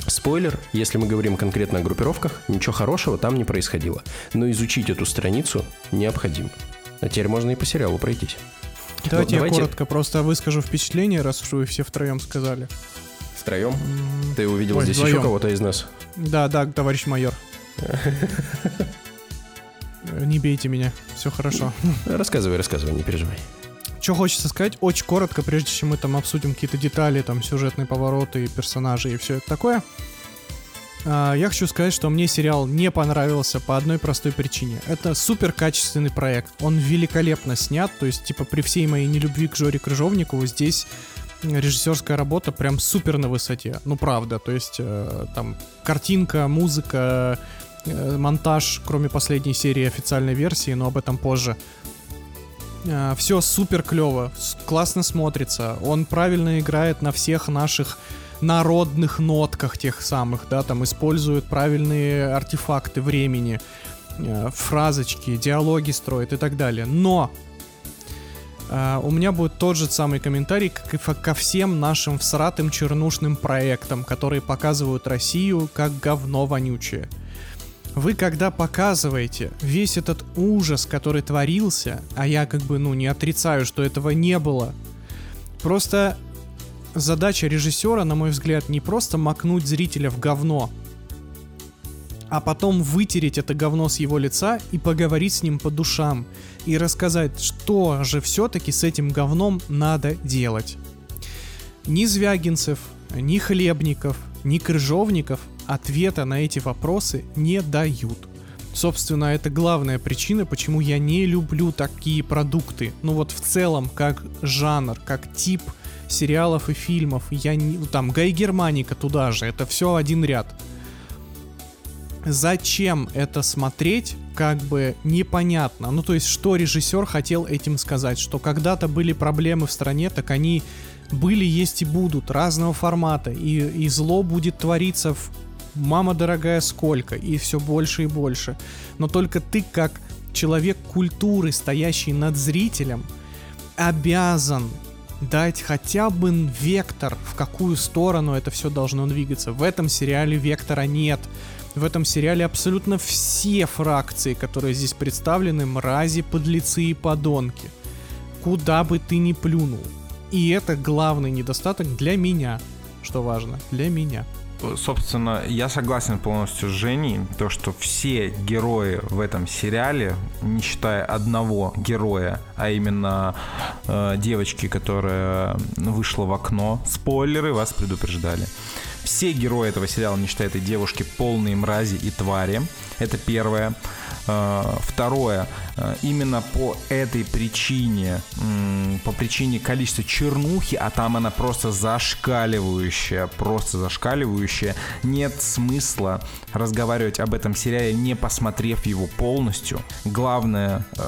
Спойлер, если мы говорим конкретно о группировках, ничего хорошего там не происходило. Но изучить эту страницу необходимо. А теперь можно и по сериалу пройтись. Давайте, давайте... я коротко просто выскажу впечатление, раз уж вы все втроем сказали. Втроем? Ты увидел Ой, здесь вдвоем. еще кого-то из нас? Да, да, товарищ майор. Не бейте меня, все хорошо. Рассказывай, рассказывай, не переживай. Что хочется сказать, очень коротко, прежде чем мы там обсудим какие-то детали, там сюжетные повороты, персонажи и все это такое. А, я хочу сказать, что мне сериал не понравился по одной простой причине. Это супер качественный проект. Он великолепно снят, то есть, типа, при всей моей нелюбви к Жоре Крыжовникову, здесь режиссерская работа прям супер на высоте. Ну, правда. То есть, э, там, картинка, музыка, монтаж, кроме последней серии официальной версии, но об этом позже. Э, Все супер клево, классно смотрится. Он правильно играет на всех наших народных нотках тех самых, да, там использует правильные артефакты времени, э, фразочки, диалоги строит и так далее. Но у меня будет тот же самый комментарий, как и ко всем нашим всратым чернушным проектам, которые показывают Россию как говно вонючее. Вы когда показываете весь этот ужас, который творился, а я как бы, ну, не отрицаю, что этого не было, просто задача режиссера, на мой взгляд, не просто макнуть зрителя в говно, а потом вытереть это говно с его лица и поговорить с ним по душам, и рассказать, что же все-таки с этим говном надо делать. Ни Звягинцев, ни Хлебников, ни Крыжовников ответа на эти вопросы не дают. Собственно, это главная причина, почему я не люблю такие продукты. Ну вот в целом, как жанр, как тип сериалов и фильмов, я не... Ну, там, Гай Германика туда же, это все один ряд. Зачем это смотреть, как бы непонятно. Ну, то есть, что режиссер хотел этим сказать? Что когда-то были проблемы в стране, так они были, есть и будут, разного формата. И, и зло будет твориться в мама дорогая, сколько, и все больше и больше. Но только ты, как человек культуры, стоящий над зрителем, обязан дать хотя бы вектор, в какую сторону это все должно двигаться. В этом сериале вектора нет. В этом сериале абсолютно все фракции, которые здесь представлены, мрази, подлецы и подонки. Куда бы ты ни плюнул. И это главный недостаток для меня, что важно, для меня собственно, я согласен полностью с Женей, то, что все герои в этом сериале, не считая одного героя, а именно э, девочки, которая вышла в окно, спойлеры вас предупреждали. Все герои этого сериала, не считая этой девушки, полные мрази и твари. Это первое. Э, второе, э, именно по этой причине, по причине количества чернухи, а там она просто зашкаливающая, просто зашкаливающая, нет смысла разговаривать об этом сериале, не посмотрев его полностью. Главное, э,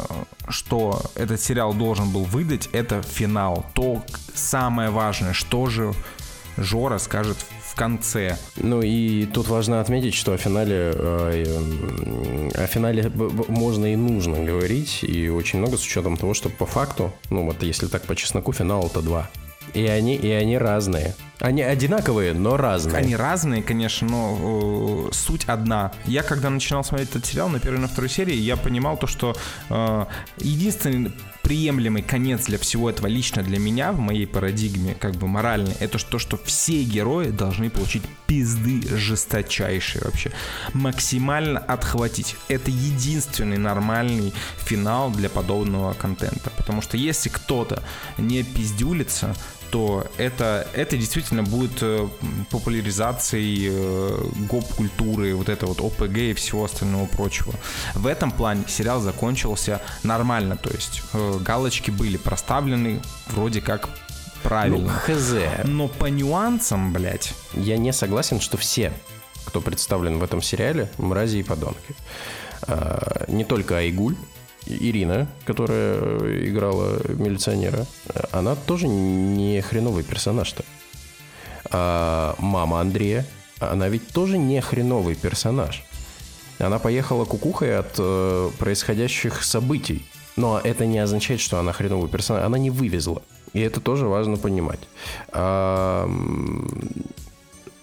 что этот сериал должен был выдать, это финал. То самое важное, что же Жора скажет в конце. Ну и тут важно отметить, что о финале, э, о финале можно и нужно говорить, и очень много с учетом того, что по факту, ну вот если так по чесноку, финал это два. И они, и они разные. Они одинаковые, но разные. Они разные, конечно, но э, суть одна. Я когда начинал смотреть этот сериал на первой и на второй серии, я понимал то, что э, единственный приемлемый конец для всего этого лично для меня в моей парадигме, как бы моральной, это то, что все герои должны получить пизды жесточайшие вообще. Максимально отхватить. Это единственный нормальный финал для подобного контента. Потому что если кто-то не пиздюлится, то это, это действительно будет э, популяризацией э, гоп-культуры, вот это вот ОПГ и всего остального прочего. В этом плане сериал закончился нормально, то есть э, галочки были проставлены вроде как правильно. Ну, хз. Но по нюансам, блядь... Я не согласен, что все, кто представлен в этом сериале, мрази и подонки. Не только Айгуль, Ирина, которая играла милиционера, она тоже не хреновый персонаж-то. А мама Андрея, она ведь тоже не хреновый персонаж. Она поехала кукухой от э, происходящих событий. Но это не означает, что она хреновый персонаж. Она не вывезла. И это тоже важно понимать. А,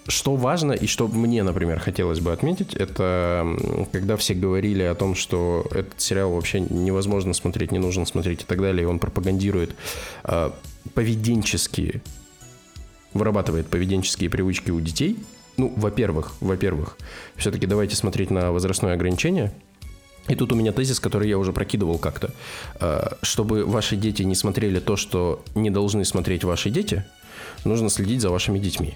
что важно и что мне, например, хотелось бы отметить, это когда все говорили о том, что этот сериал вообще невозможно смотреть, не нужно смотреть и так далее, и он пропагандирует э, поведенческие, вырабатывает поведенческие привычки у детей. Ну, во-первых, во-первых, все-таки давайте смотреть на возрастное ограничение. И тут у меня тезис, который я уже прокидывал как-то. Э, чтобы ваши дети не смотрели то, что не должны смотреть ваши дети, нужно следить за вашими детьми.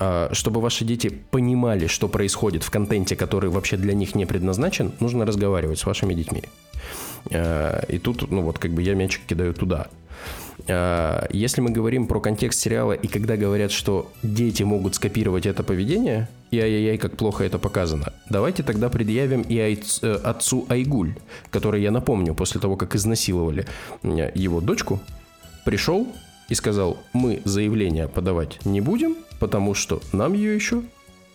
А, чтобы ваши дети понимали, что происходит в контенте, который вообще для них не предназначен, нужно разговаривать с вашими детьми. А, и тут, ну вот, как бы я мячик кидаю туда. А, если мы говорим про контекст сериала, и когда говорят, что дети могут скопировать это поведение, и ай-яй-яй, как плохо это показано, давайте тогда предъявим и э, отцу Айгуль, который, я напомню, после того, как изнасиловали его дочку, пришел и сказал, мы заявление подавать не будем, потому что нам ее еще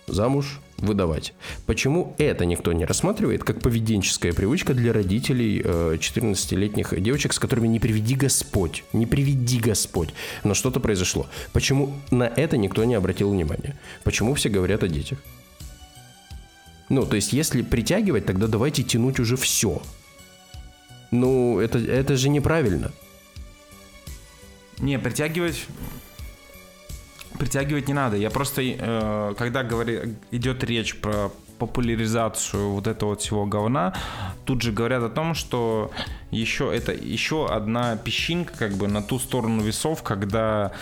замуж выдавать. Почему это никто не рассматривает как поведенческая привычка для родителей 14-летних девочек, с которыми не приведи Господь, не приведи Господь, но что-то произошло. Почему на это никто не обратил внимания? Почему все говорят о детях? Ну, то есть, если притягивать, тогда давайте тянуть уже все. Ну, это, это же неправильно. Не, притягивать притягивать не надо. Я просто, э, когда говори, идет речь про популяризацию вот этого вот всего говна, тут же говорят о том, что еще это еще одна песчинка как бы на ту сторону весов, когда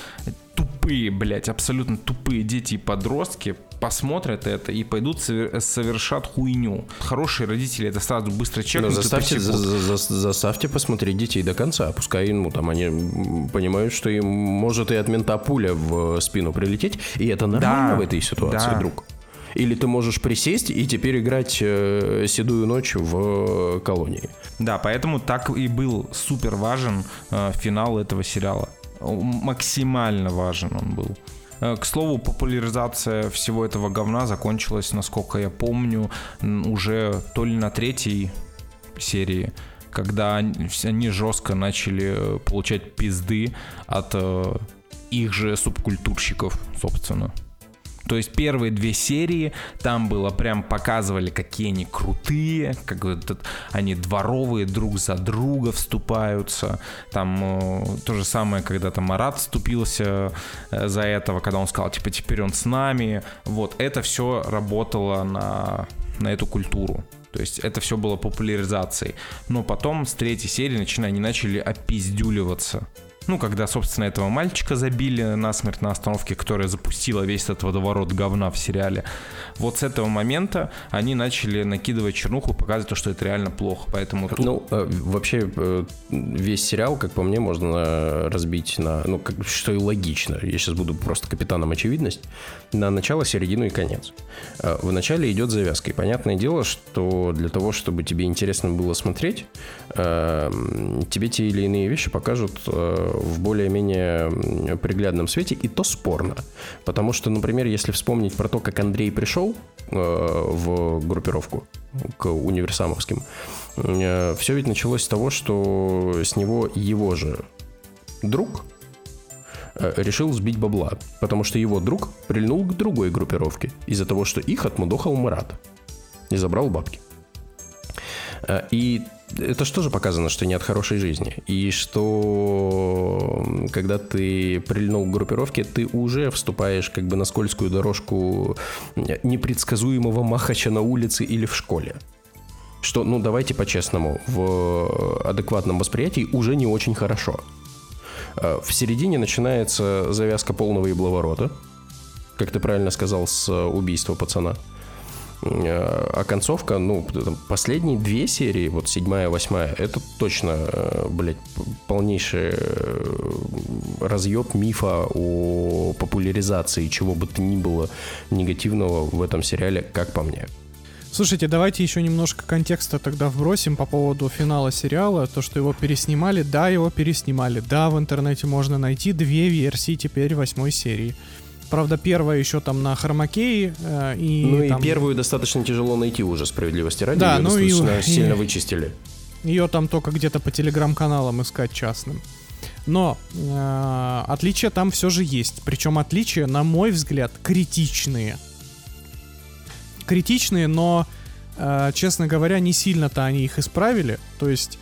тупые, блядь, абсолютно тупые дети и подростки посмотрят это и пойдут совершат хуйню. Хорошие родители это сразу быстро чекнут. Но заставьте, за, за, заставьте посмотреть детей до конца. Пускай ну, там они понимают, что им может и от мента пуля в спину прилететь. И это нормально да, в этой ситуации, да. друг. Или ты можешь присесть и теперь играть э, седую ночь в колонии. Да, поэтому так и был супер важен э, финал этого сериала. Максимально важен он был. Э, к слову, популяризация всего этого говна закончилась, насколько я помню, уже то ли на третьей серии, когда они, жестко начали э, получать пизды от э, их же субкультурщиков, собственно. То есть первые две серии там было прям показывали, какие они крутые, как этот, они дворовые друг за друга вступаются. Там э, то же самое, когда там Марат вступился э, за этого, когда он сказал, типа, теперь он с нами. Вот, это все работало на, на эту культуру. То есть это все было популяризацией. Но потом с третьей серии начиная, они начали опиздюливаться. Ну, когда, собственно, этого мальчика забили насмерть на остановке, которая запустила весь этот водоворот говна в сериале. Вот с этого момента они начали накидывать чернуху, показывать то, что это реально плохо. Поэтому тут... Ну, э, вообще, э, весь сериал, как по мне, можно разбить на... Ну, что и логично. Я сейчас буду просто капитаном очевидность. На начало, середину и конец. Э, в начале идет завязка. И понятное дело, что для того, чтобы тебе интересно было смотреть, тебе те или иные вещи покажут в более-менее приглядном свете, и то спорно. Потому что, например, если вспомнить про то, как Андрей пришел э, в группировку к универсамовским, э, все ведь началось с того, что с него его же друг э, решил сбить бабла, потому что его друг прильнул к другой группировке из-за того, что их отмудохал Марат и забрал бабки. И это же показано, что не от хорошей жизни. И что когда ты прильнул к группировке, ты уже вступаешь как бы на скользкую дорожку непредсказуемого махача на улице или в школе. Что, ну давайте по-честному, в адекватном восприятии уже не очень хорошо. Э, в середине начинается завязка полного ебловорота, как ты правильно сказал, с убийства пацана – а концовка, ну, последние две серии, вот седьмая, восьмая, это точно, э, блядь, полнейший э, разъеб мифа о популяризации чего бы то ни было негативного в этом сериале, как по мне. Слушайте, давайте еще немножко контекста тогда вбросим по поводу финала сериала. То, что его переснимали, да, его переснимали. Да, в интернете можно найти две версии теперь восьмой серии. Правда, первая еще там на хромакее. Э, и ну там... и первую достаточно тяжело найти уже, справедливости ради. Да, Ее ну достаточно и, сильно и... вычистили. Ее там только где-то по телеграм-каналам искать частным. Но э, отличия там все же есть. Причем отличия, на мой взгляд, критичные. Критичные, но, э, честно говоря, не сильно-то они их исправили. То есть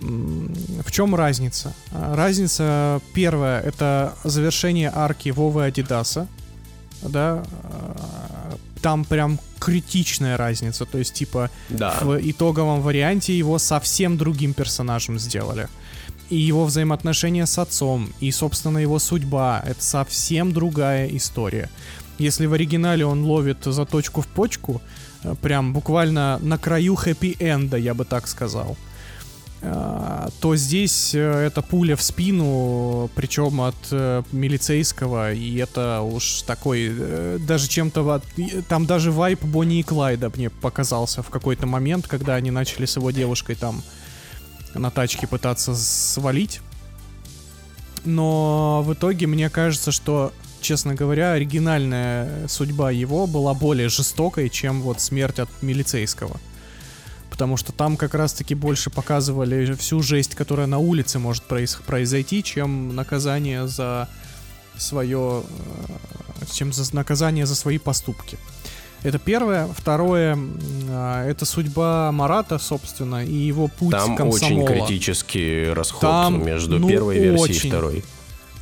в чем разница? А, разница первая это завершение арки Вовы Адидаса. Да, а, там прям критичная разница. То есть, типа, да. в итоговом варианте его совсем другим персонажем сделали. И его взаимоотношения с отцом, и, собственно, его судьба — это совсем другая история. Если в оригинале он ловит за точку в почку, э, прям буквально на краю хэппи-энда, я бы так сказал — то здесь э, это пуля в спину, причем от э, милицейского, и это уж такой, э, даже чем-то, там даже вайп Бонни и Клайда мне показался в какой-то момент, когда они начали с его девушкой там на тачке пытаться свалить. Но в итоге мне кажется, что, честно говоря, оригинальная судьба его была более жестокой, чем вот смерть от милицейского потому что там как раз-таки больше показывали всю жесть, которая на улице может произ- произойти, чем наказание за свое, э, чем за наказание за свои поступки. Это первое. Второе, э, это судьба Марата, собственно, и его путь Там комсомола. очень критический расход Там, между ну, первой версией очень, и второй.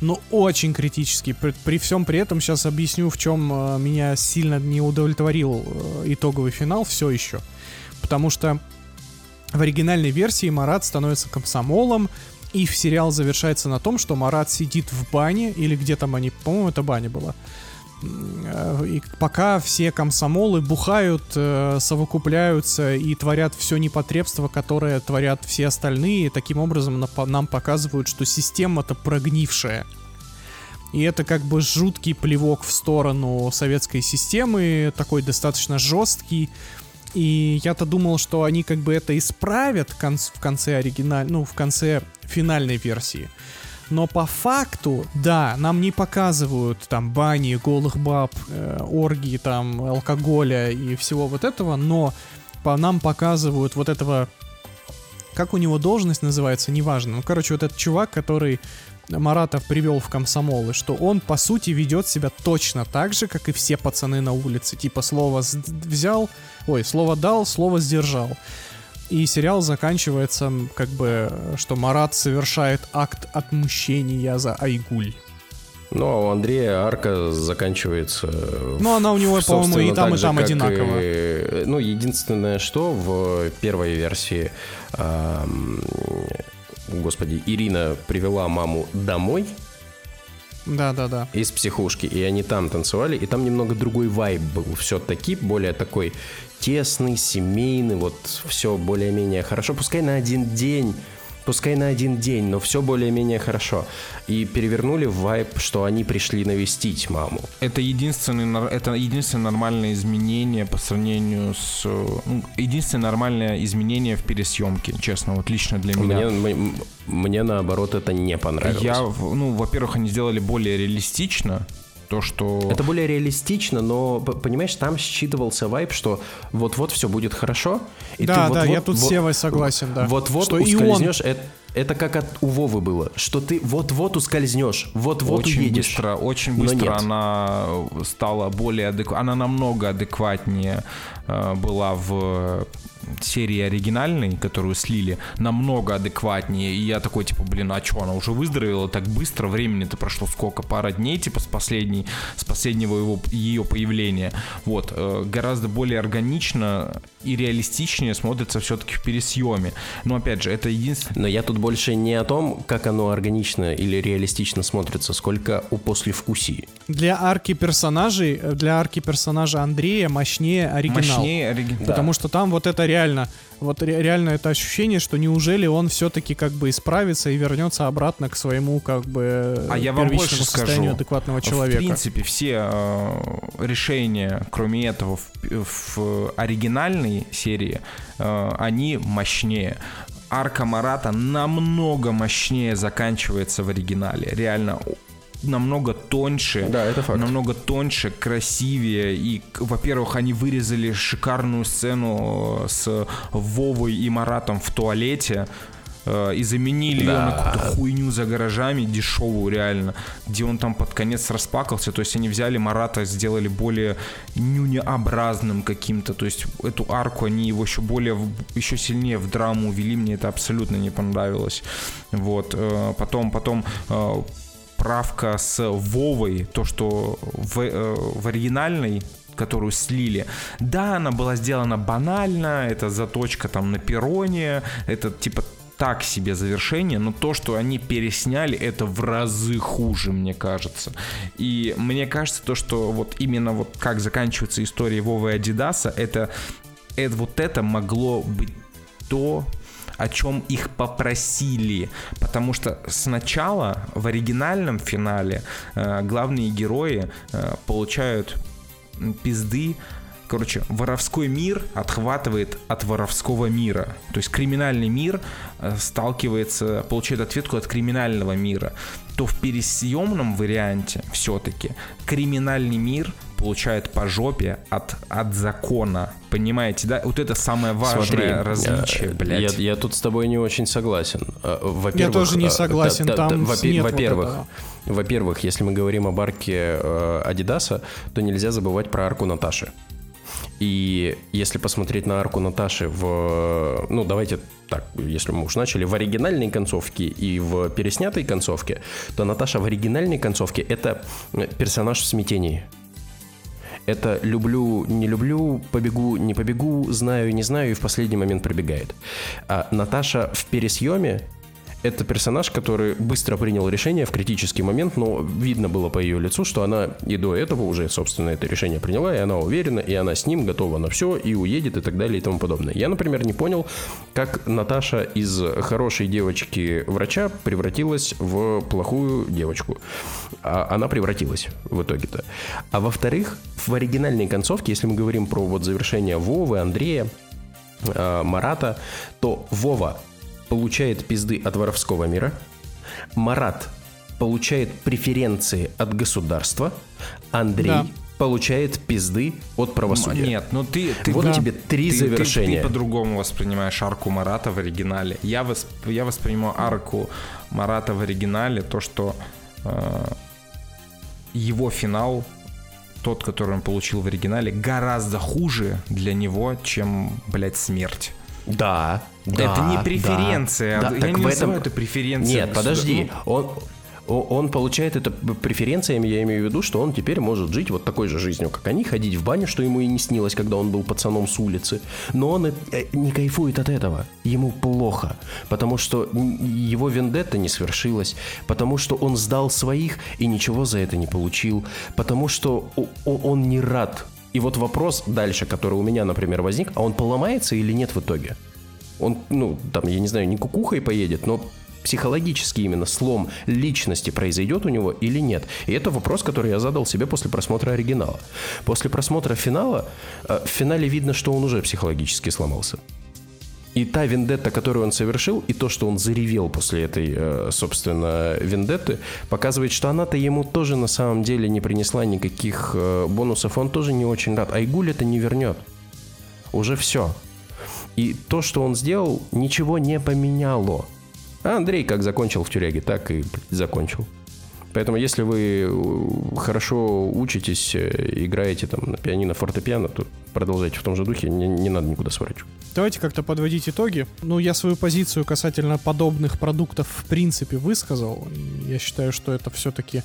Ну, очень критический. При, при всем при этом сейчас объясню, в чем э, меня сильно не удовлетворил итоговый финал все еще потому что в оригинальной версии Марат становится комсомолом, и сериал завершается на том, что Марат сидит в бане, или где там они, по-моему, это баня была. И пока все комсомолы бухают, э, совокупляются и творят все непотребство, которое творят все остальные, таким образом нам показывают, что система-то прогнившая. И это как бы жуткий плевок в сторону советской системы, такой достаточно жесткий, и я-то думал, что они как бы это исправят в конце оригиналь... ну, в конце финальной версии. Но по факту, да, нам не показывают там бани, голых баб, э, оргии, там, алкоголя и всего вот этого, но по нам показывают вот этого как у него должность называется, неважно. Ну, короче, вот этот чувак, который Маратов привел в комсомол, и что он, по сути, ведет себя точно так же, как и все пацаны на улице. Типа, слово взял, ой, слово дал, слово сдержал. И сериал заканчивается, как бы, э, что Марат совершает акт отмщения за Айгуль. Ну, а у Андрея арка заканчивается... э, Ну, она у него, по-моему, и там, и там как одинаково. и- Ну, единственное, что в первой версии, ам, господи, Ирина привела маму домой Да-да-да. из психушки, и они там танцевали, и там немного другой вайб был. Все-таки более такой тесный, семейный, вот все более-менее хорошо. Пускай на один день, пускай на один день, но все более-менее хорошо. И перевернули в вайб, что они пришли навестить маму. Это единственное, это единственное нормальное изменение по сравнению с... ну, единственное нормальное изменение в пересъемке, честно, вот лично для меня. Мне, м- мне наоборот это не понравилось. Я, ну, во-первых, они сделали более реалистично то, что... Это более реалистично, но, понимаешь, там считывался вайб, что вот-вот все будет хорошо. И Да, ты да, вот-вот- я тут с вот- Севой согласен, да. Вот-вот Что и он- ускользнешь, это, это как от, у Вовы было, что ты вот-вот ускользнешь, вот-вот очень уедешь. быстро, очень быстро нет. она стала более адекватной, она намного адекватнее э, была в серии оригинальной, которую слили, намного адекватнее. И я такой, типа, блин, а что, она уже выздоровела так быстро? Времени-то прошло сколько? Пара дней, типа, с последней, с последнего его, ее появления. Вот, э, гораздо более органично и реалистичнее смотрится все-таки в пересъеме. Но, опять же, это единственное... Но я тут больше не о том, как оно органично или реалистично смотрится, сколько о послевкусии. Для арки персонажей, э, для арки персонажа Андрея мощнее оригинал. Мощнее оригинал. Потому что там вот это реально, вот ре- реально это ощущение, что неужели он все-таки как бы исправится и вернется обратно к своему как бы А я вам больше состоянию скажу. адекватного В человека. принципе, все э, решения, кроме этого, в, в оригинальной серии, э, они мощнее. Арка Марата намного мощнее заканчивается в оригинале. Реально намного тоньше, Да, это факт. намного тоньше, красивее. И, во-первых, они вырезали шикарную сцену э, с Вовой и Маратом в туалете э, и заменили ее на Да. какую-то хуйню за гаражами, дешевую реально, где он там под конец распакался. То есть они взяли Марата, сделали более нюнеобразным каким-то. То есть эту арку они его еще более, еще сильнее в драму увели. Мне это абсолютно не понравилось. Вот. э, Потом, потом правка с Вовой, то, что в, э, в оригинальной которую слили. Да, она была сделана банально, это заточка там на перроне, это типа так себе завершение, но то, что они пересняли, это в разы хуже, мне кажется. И мне кажется, то, что вот именно вот как заканчивается история Вовы и Адидаса, это, это вот это могло быть то, о чем их попросили. Потому что сначала в оригинальном финале э, главные герои э, получают пизды. Короче, воровской мир отхватывает от воровского мира. То есть криминальный мир э, сталкивается, получает ответку от криминального мира. То в пересъемном варианте все-таки криминальный мир получает по жопе от, от закона. Понимаете, да? Вот это самое важное Смотри, различие, э, блядь. Я, я тут с тобой не очень согласен. Э, Во-первых, Я тоже не э, согласен, та- там во- нет вот Во-первых, этого. во-первых, если мы говорим об арке э, Адидаса, то нельзя забывать про арку Наташи. И если посмотреть на арку Наташи в... Ну, давайте так, если мы уж начали, в оригинальной концовке и в переснятой концовке, то Наташа в оригинальной концовке — это персонаж в смятении. Это люблю, не люблю, побегу, не побегу, знаю, не знаю, и в последний момент пробегает. А Наташа в пересъеме это персонаж, который быстро принял решение в критический момент, но видно было по ее лицу, что она и до этого уже, собственно, это решение приняла, и она уверена, и она с ним готова на все, и уедет, и так далее, и тому подобное. Я, например, не понял, как Наташа из хорошей девочки-врача превратилась в плохую девочку. А она превратилась в итоге-то. А во-вторых, в оригинальной концовке, если мы говорим про вот завершение Вовы, Андрея, э, Марата, то Вова получает пизды от воровского мира, Марат получает преференции от государства, Андрей Да. получает пизды от правосудия. Нет, ну ты... ты Вот Да. тебе три ты- ты- завершения. Ты, по-другому воспринимаешь арку Марата в оригинале. Я, восп- я воспринимаю арку Марата в оригинале, то, что э, его финал, тот, который он получил в оригинале, гораздо хуже для него, чем, блядь, смерть. Да, да. это не преференция. да. Я Так не в этом- это преференцией. Нет, подожди. Он, о- он получает это преференциями, я имею в виду, что он теперь может жить вот такой же жизнью, как они, ходить в баню, что ему и не снилось, когда он был пацаном с улицы. Но он э, э, не кайфует от этого. Ему плохо, потому что его вендетта не свершилась, потому что он сдал своих и ничего за это не получил, потому что он не рад. И вот вопрос дальше, который у меня, например, возник, а он поломается или нет в итоге? Он, ну, там, я не знаю, не кукухой поедет, но психологически именно слом личности произойдет у него или нет. И это вопрос, который я задал себе после просмотра оригинала. После просмотра финала, э, в финале видно, что он уже психологически сломался. И та вендетта, которую он совершил, и то, что он заревел после этой, э, собственно, вендетты, показывает, что она-то ему тоже на самом деле не принесла никаких э, бонусов. Он тоже не очень рад. Айгуль это не вернет. Уже все. И то, что он сделал, ничего не поменяло. А Андрей как закончил в тюряге, так и закончил. Поэтому, если вы э, хорошо учитесь, играете там на пианино, фортепиано, то продолжайте в том же духе, не, не надо никуда сворачивать. Давайте как-то подводить итоги. Ну, я свою позицию касательно подобных продуктов в принципе высказал. Я считаю, что это все-таки...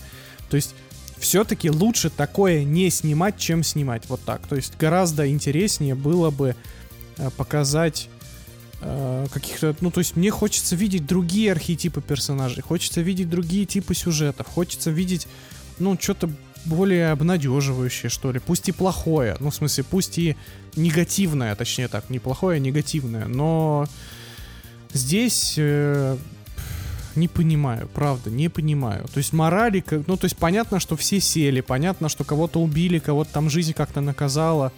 То есть все-таки лучше такое не снимать, чем снимать. Вот так. То есть гораздо интереснее было бы э, показать э, каких-то... Ну, то есть мне хочется видеть другие архетипы персонажей, хочется видеть другие типы сюжетов, хочется видеть, ну, что-то более обнадеживающее, что ли. Пусть и плохое. Ну, в смысле, пусть и негативное, точнее так, не плохое, а негативное. Но здесь э, не понимаю, правда, не понимаю. То есть морали, ну, то есть понятно, что все сели, понятно, что кого-то убили, кого-то там жизнь как-то наказала.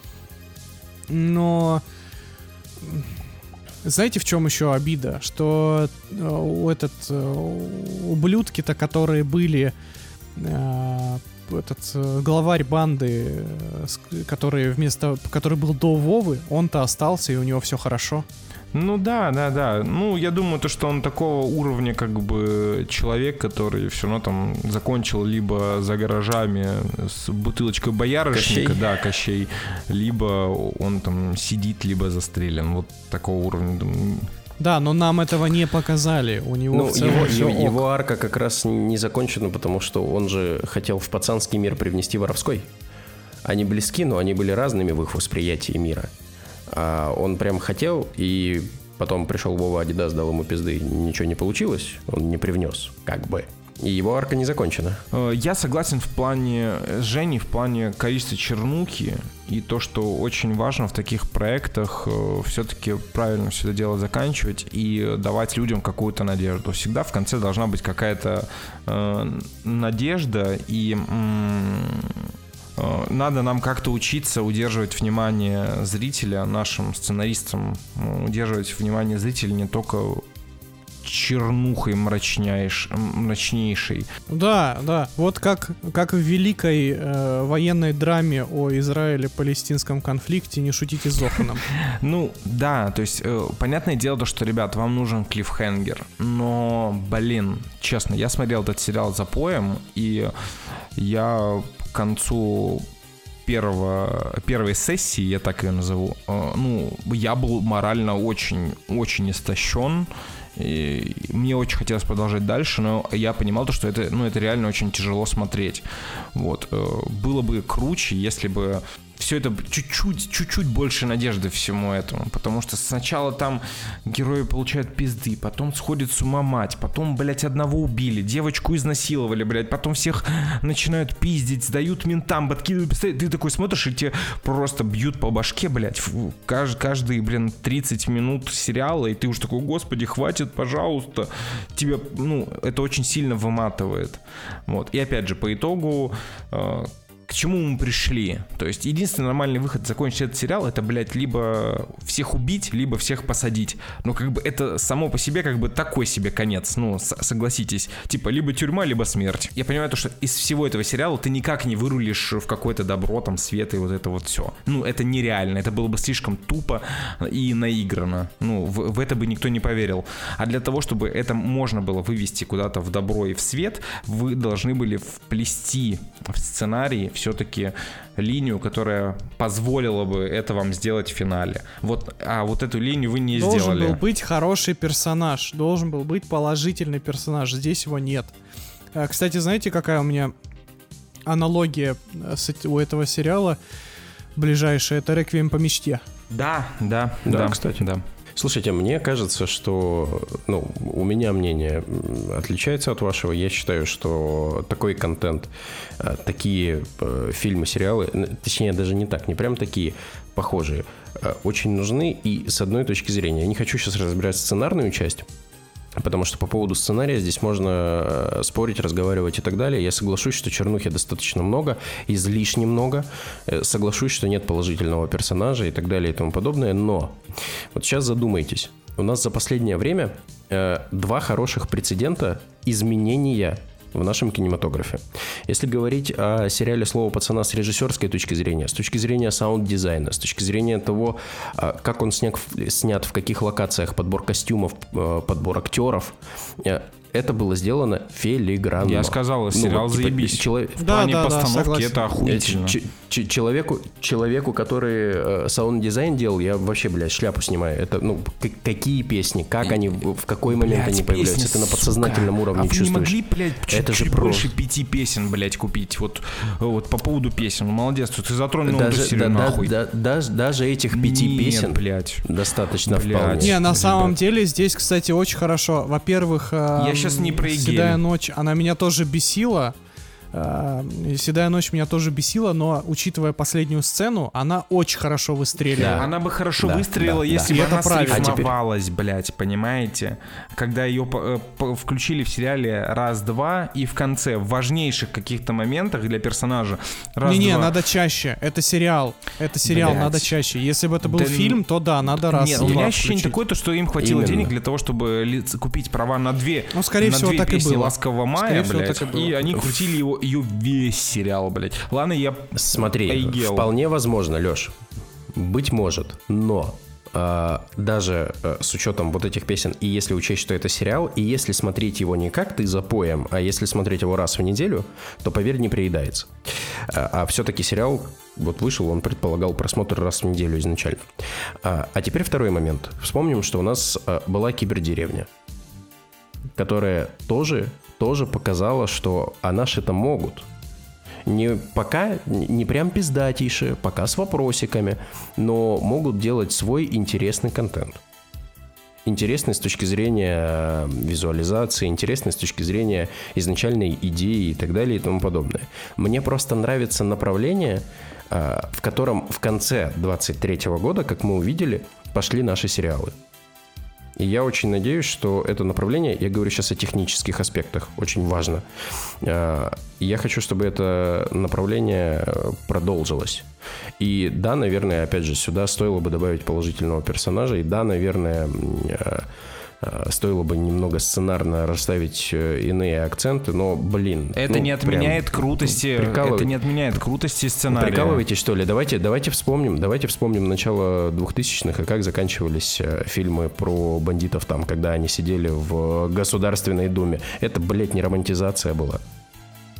Но знаете, в чем еще обида? Что э, у этот э, ублюдки-то, которые были э, этот э, главарь банды, э, который вместо, который был до Вовы, он-то остался и у него все хорошо. Ну да, да, да. Ну, я думаю, то, что он такого уровня, как бы, человек, который все равно там закончил либо за гаражами с бутылочкой боярышника, Кощей. да, Кощей, либо он там сидит, либо застрелен. Вот такого уровня. думаю. Да, но нам этого не показали. У него Ну, в целом его, всё его- ок. его арка как раз не закончена, потому что он же хотел в пацанский мир привнести воровской. Они близки, но они были разными в их восприятии мира. А он прям хотел, и потом пришел Вова Адидас, дал ему пизды, ничего не получилось, он не привнес, как бы. И его арка не закончена. Э, Я согласен в плане с Женей, в плане количества чернухи и то, что очень важно в таких проектах все-таки правильно все это дело заканчивать и давать людям какую-то надежду. Всегда в конце должна быть какая-то э, надежда и э, надо нам как-то учиться удерживать внимание зрителя, нашим сценаристам, э, удерживать внимание зрителя не только чернухой мрачняйш, мрачнейшей, Да, да. Вот как, как в великой э, военной драме о Израиле-палестинском конфликте «Не шутите с Зоханом». Ну, да, то есть, э, понятное дело, то, что, ребят, вам нужен клиффхенгер, но, блин, честно, я смотрел этот сериал за поем, и я к концу первого, первой сессии, я так ее назову, э, ну, я был морально очень, очень истощен, и мне очень хотелось продолжать дальше, но я понимал то, что это, ну, это реально очень тяжело смотреть. Вот. э, Было бы круче, если бы все это чуть-чуть, чуть-чуть больше надежды всему этому. Потому что сначала там герои получают пизды, потом сходит с ума мать, потом, блядь, одного убили, девочку изнасиловали, блядь, потом всех начинают пиздить, сдают ментам, подкидывают пистолет. Ты такой смотришь, и тебе просто бьют по башке, блядь, фу, кажд- каждые, блин, 30 минут сериала, и ты уж такой, господи, хватит, пожалуйста. Тебя, ну, это очень сильно выматывает. Вот. И опять же, по итогу, э, к чему мы пришли? То есть единственный нормальный выход закончить этот сериал, это, блядь, либо всех убить, либо всех посадить. Но как бы это само по себе как бы такой себе конец, ну, согласитесь. Типа либо тюрьма, либо смерть. Я понимаю то, что из всего этого сериала ты никак не вырулишь в какое-то добро, там, свет и вот это вот все. Ну, это нереально, это было бы слишком тупо и наиграно. Ну, в, в это бы никто не поверил. А для того, чтобы это можно было вывести куда-то в добро и в свет, вы должны были вплести в сценарий все-таки линию, которая позволила бы это вам сделать в финале. Вот, а вот эту линию вы не должен сделали. Должен был быть хороший персонаж, должен был быть положительный персонаж. Здесь его нет. А, кстати, знаете, какая у меня аналогия э, с, у этого сериала ближайшая? Это «Реквием по мечте». Да, да, да, да кстати. Да. Слушайте, мне кажется, что ну, у меня мнение отличается от вашего. Я считаю, что такой контент, э, такие э, фильмы, сериалы, точнее даже не так, не прям такие похожие, э, очень нужны. И с одной точки зрения, я не хочу сейчас разбирать сценарную часть, Потому что по поводу сценария здесь можно спорить, разговаривать и так далее. Я соглашусь, что чернухи достаточно много, излишне много. Соглашусь, что нет положительного персонажа и так далее и тому подобное. Но вот сейчас задумайтесь. У нас за последнее время э, два хороших прецедента изменения в нашем кинематографе. Если говорить о сериале «Слово пацана» с режиссерской точки зрения, с точки зрения саунд-дизайна, с точки зрения того, а, как он снят, снят в каких локациях, подбор костюмов, э, подбор актеров, э, это было сделано филигранно. Я сказал, ну, сериал вот, типа, заебись. Человек... В плане да, постановки да, это охуительно. Ч- ч- человеку, человеку, который э, саунд-дизайн делал, я вообще, блядь, шляпу снимаю. Это, ну, к- какие песни, как они, в какой момент блядь, они появляются. Песни, это на подсознательном сука. уровне а чувствуешь. не могли, блядь, чуть, это чуть же больше пяти песен, блядь, купить? Вот, вот по поводу песен. Ну, молодец, ты затронул даже, эту да, нахуй. Да, да, даже, даже этих пяти Нет, песен блядь. достаточно блядь. вполне. Не, на самом деле здесь, кстати, очень хорошо. Во-первых, э, я сейчас не про Седая ночь, она меня тоже бесила. Э, Седая ночь меня тоже бесила, но учитывая последнюю сцену, она очень хорошо выстрелила. Да. Она бы хорошо да, выстрелила, да, если да. бы она срифмовалась, а теперь... блядь, понимаете? Когда ее э, включили в сериале раз-два, и в конце, в важнейших каких-то моментах для персонажа Не-не, надо чаще. Это сериал. Это сериал, блядь. надо чаще. Если бы это был да, фильм, то да, надо раз Нет, у меня ощущение такое, то, что им хватило Именно. денег для того, чтобы купить права на две, ну, скорее на всего, две так песни и было. «Ласкового мая», скорее блядь, всего, и, и они крутили его ее весь сериал, блядь. Ладно, я Смотри, оигел. вполне возможно, Леш. Быть может, но Uh, даже uh, с учетом вот этих песен, и если учесть, что это сериал, и если смотреть его не как ты запоем, а если смотреть его раз в неделю, то, поверь, не приедается. Uh, а все-таки сериал вот вышел, он предполагал просмотр раз в неделю изначально. А теперь второй момент. Вспомним, что у нас была кибердеревня, которая тоже тоже показала, что а наши-то могут. Не пока не прям пиздатейшие, пока с вопросиками, но могут делать свой интересный контент. Интересный с точки зрения э, визуализации, интересный с точки зрения изначальной идеи и так далее и тому подобное. Мне просто нравится направление, э, в котором в конце 23 года, как мы увидели, пошли наши сериалы. И я очень надеюсь, что это направление, я говорю сейчас о технических аспектах, очень важно. А, я хочу, чтобы это направление продолжилось. И да, наверное, опять же, сюда стоило бы добавить положительного персонажа. И да, наверное, Э, стоило бы немного сценарно расставить э, иные акценты, но, блин... Это ну, не отменяет крутости, прикалыв... это не отменяет крутости сценария. Прикалываетесь, что ли? Давайте, давайте вспомним, давайте вспомним начало 2000-х и как заканчивались э, фильмы про бандитов там, когда они сидели в Государственной Думе. Это, блядь, не романтизация была.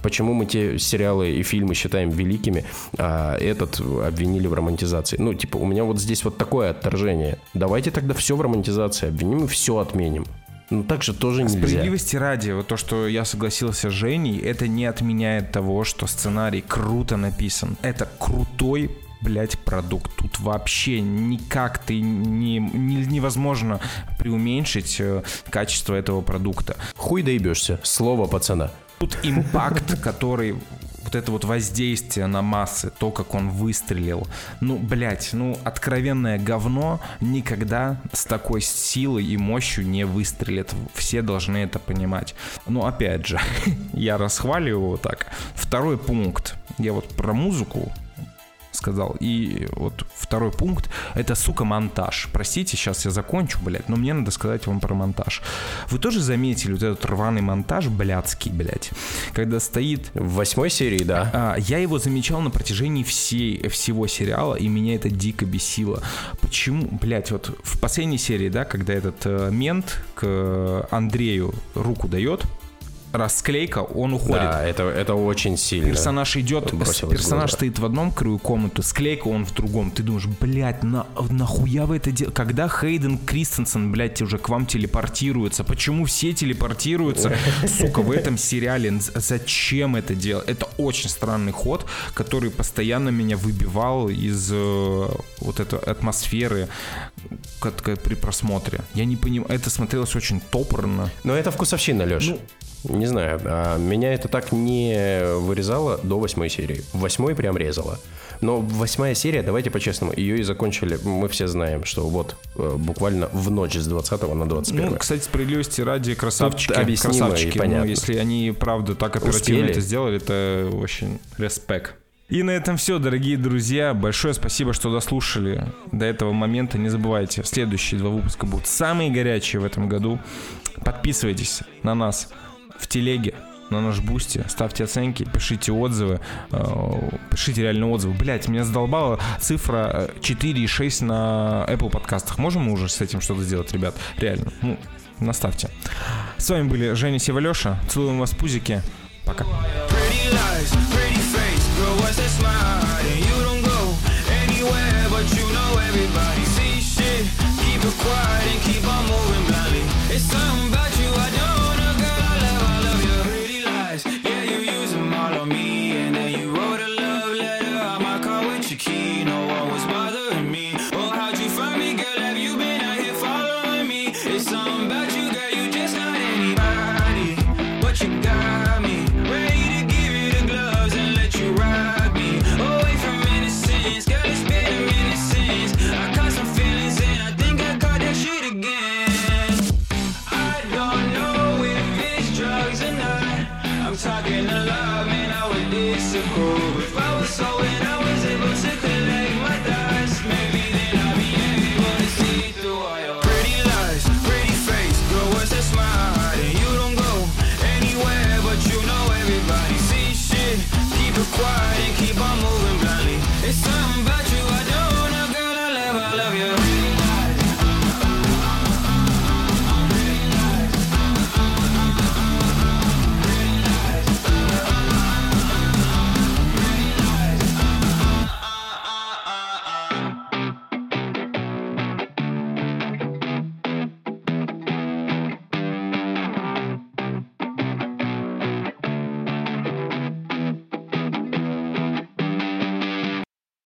Почему мы те сериалы и фильмы считаем великими, а этот обвинили в романтизации? Ну, типа, у меня вот здесь вот такое отторжение. Давайте тогда все в романтизации обвиним и все отменим. Ну, так же тоже нельзя. Справедливости ради, вот то, что я согласился с Женей, это не отменяет того, что сценарий круто написан. Это крутой блять, продукт. Тут вообще никак ты не, не, невозможно преуменьшить э, качество этого продукта. Хуй доебешься. Слово пацана тут импакт, который вот это вот воздействие на массы, то, как он выстрелил. Ну, блядь, ну, откровенное говно никогда с такой силой и мощью не выстрелит. Все должны это понимать. Ну, опять же, я расхваливаю его так. Второй пункт. Я вот про музыку сказал. И вот второй пункт — это, сука, монтаж. Простите, сейчас я закончу, блядь, но мне надо сказать вам про монтаж. Вы тоже заметили вот этот рваный монтаж, блядский, блядь, когда стоит... В восьмой серии, да. А, я его замечал на протяжении всей, всего сериала, и меня это дико бесило. Почему, блядь, вот в последней серии, да, когда этот э, мент к Андрею руку дает, расклейка, он уходит. Да, это, это очень сильно. Персонаж идет, персонаж стоит в одном краю комнаты, склейка он в другом. Ты думаешь, блядь, на, нахуя вы это делаете? Когда Хейден Кристенсен, блядь, уже к вам телепортируется? Почему все телепортируются? Сука, в этом сериале зачем это делать? Это очень странный ход, который постоянно меня выбивал из э, вот этой атмосферы как- как при просмотре. Я не понимаю, это смотрелось очень топорно. Но это вкусовщина, Леш. Ну, Не знаю, а меня это так не вырезало до восьмой серии. В восьмой прям резало. Но восьмая серия, давайте по-честному, ее и закончили, мы все знаем, что вот э, буквально в ночь с 20 на 21. Ну, кстати, справедливости ради красавчики. Тут объяснимо и красавчики. Ну, понятно. если они, правда, так оперативно Успели. это сделали, это очень респект. И на этом все, дорогие друзья. Большое спасибо, что дослушали до этого момента. Не забывайте, следующие два выпуска будут самые горячие в этом году. Подписывайтесь на нас в телеге, на наш Boosty, ставьте оценки, пишите отзывы, э, пишите реально отзывы. Блять, меня задолбала цифра э, 4,6 на Apple подкастах. Можем мы уже с этим что-то сделать, ребят? Реально, ну, наставьте. С вами были Женя, Сева, Леша. Целуем вас пузики. Пока. Pretty lies, pretty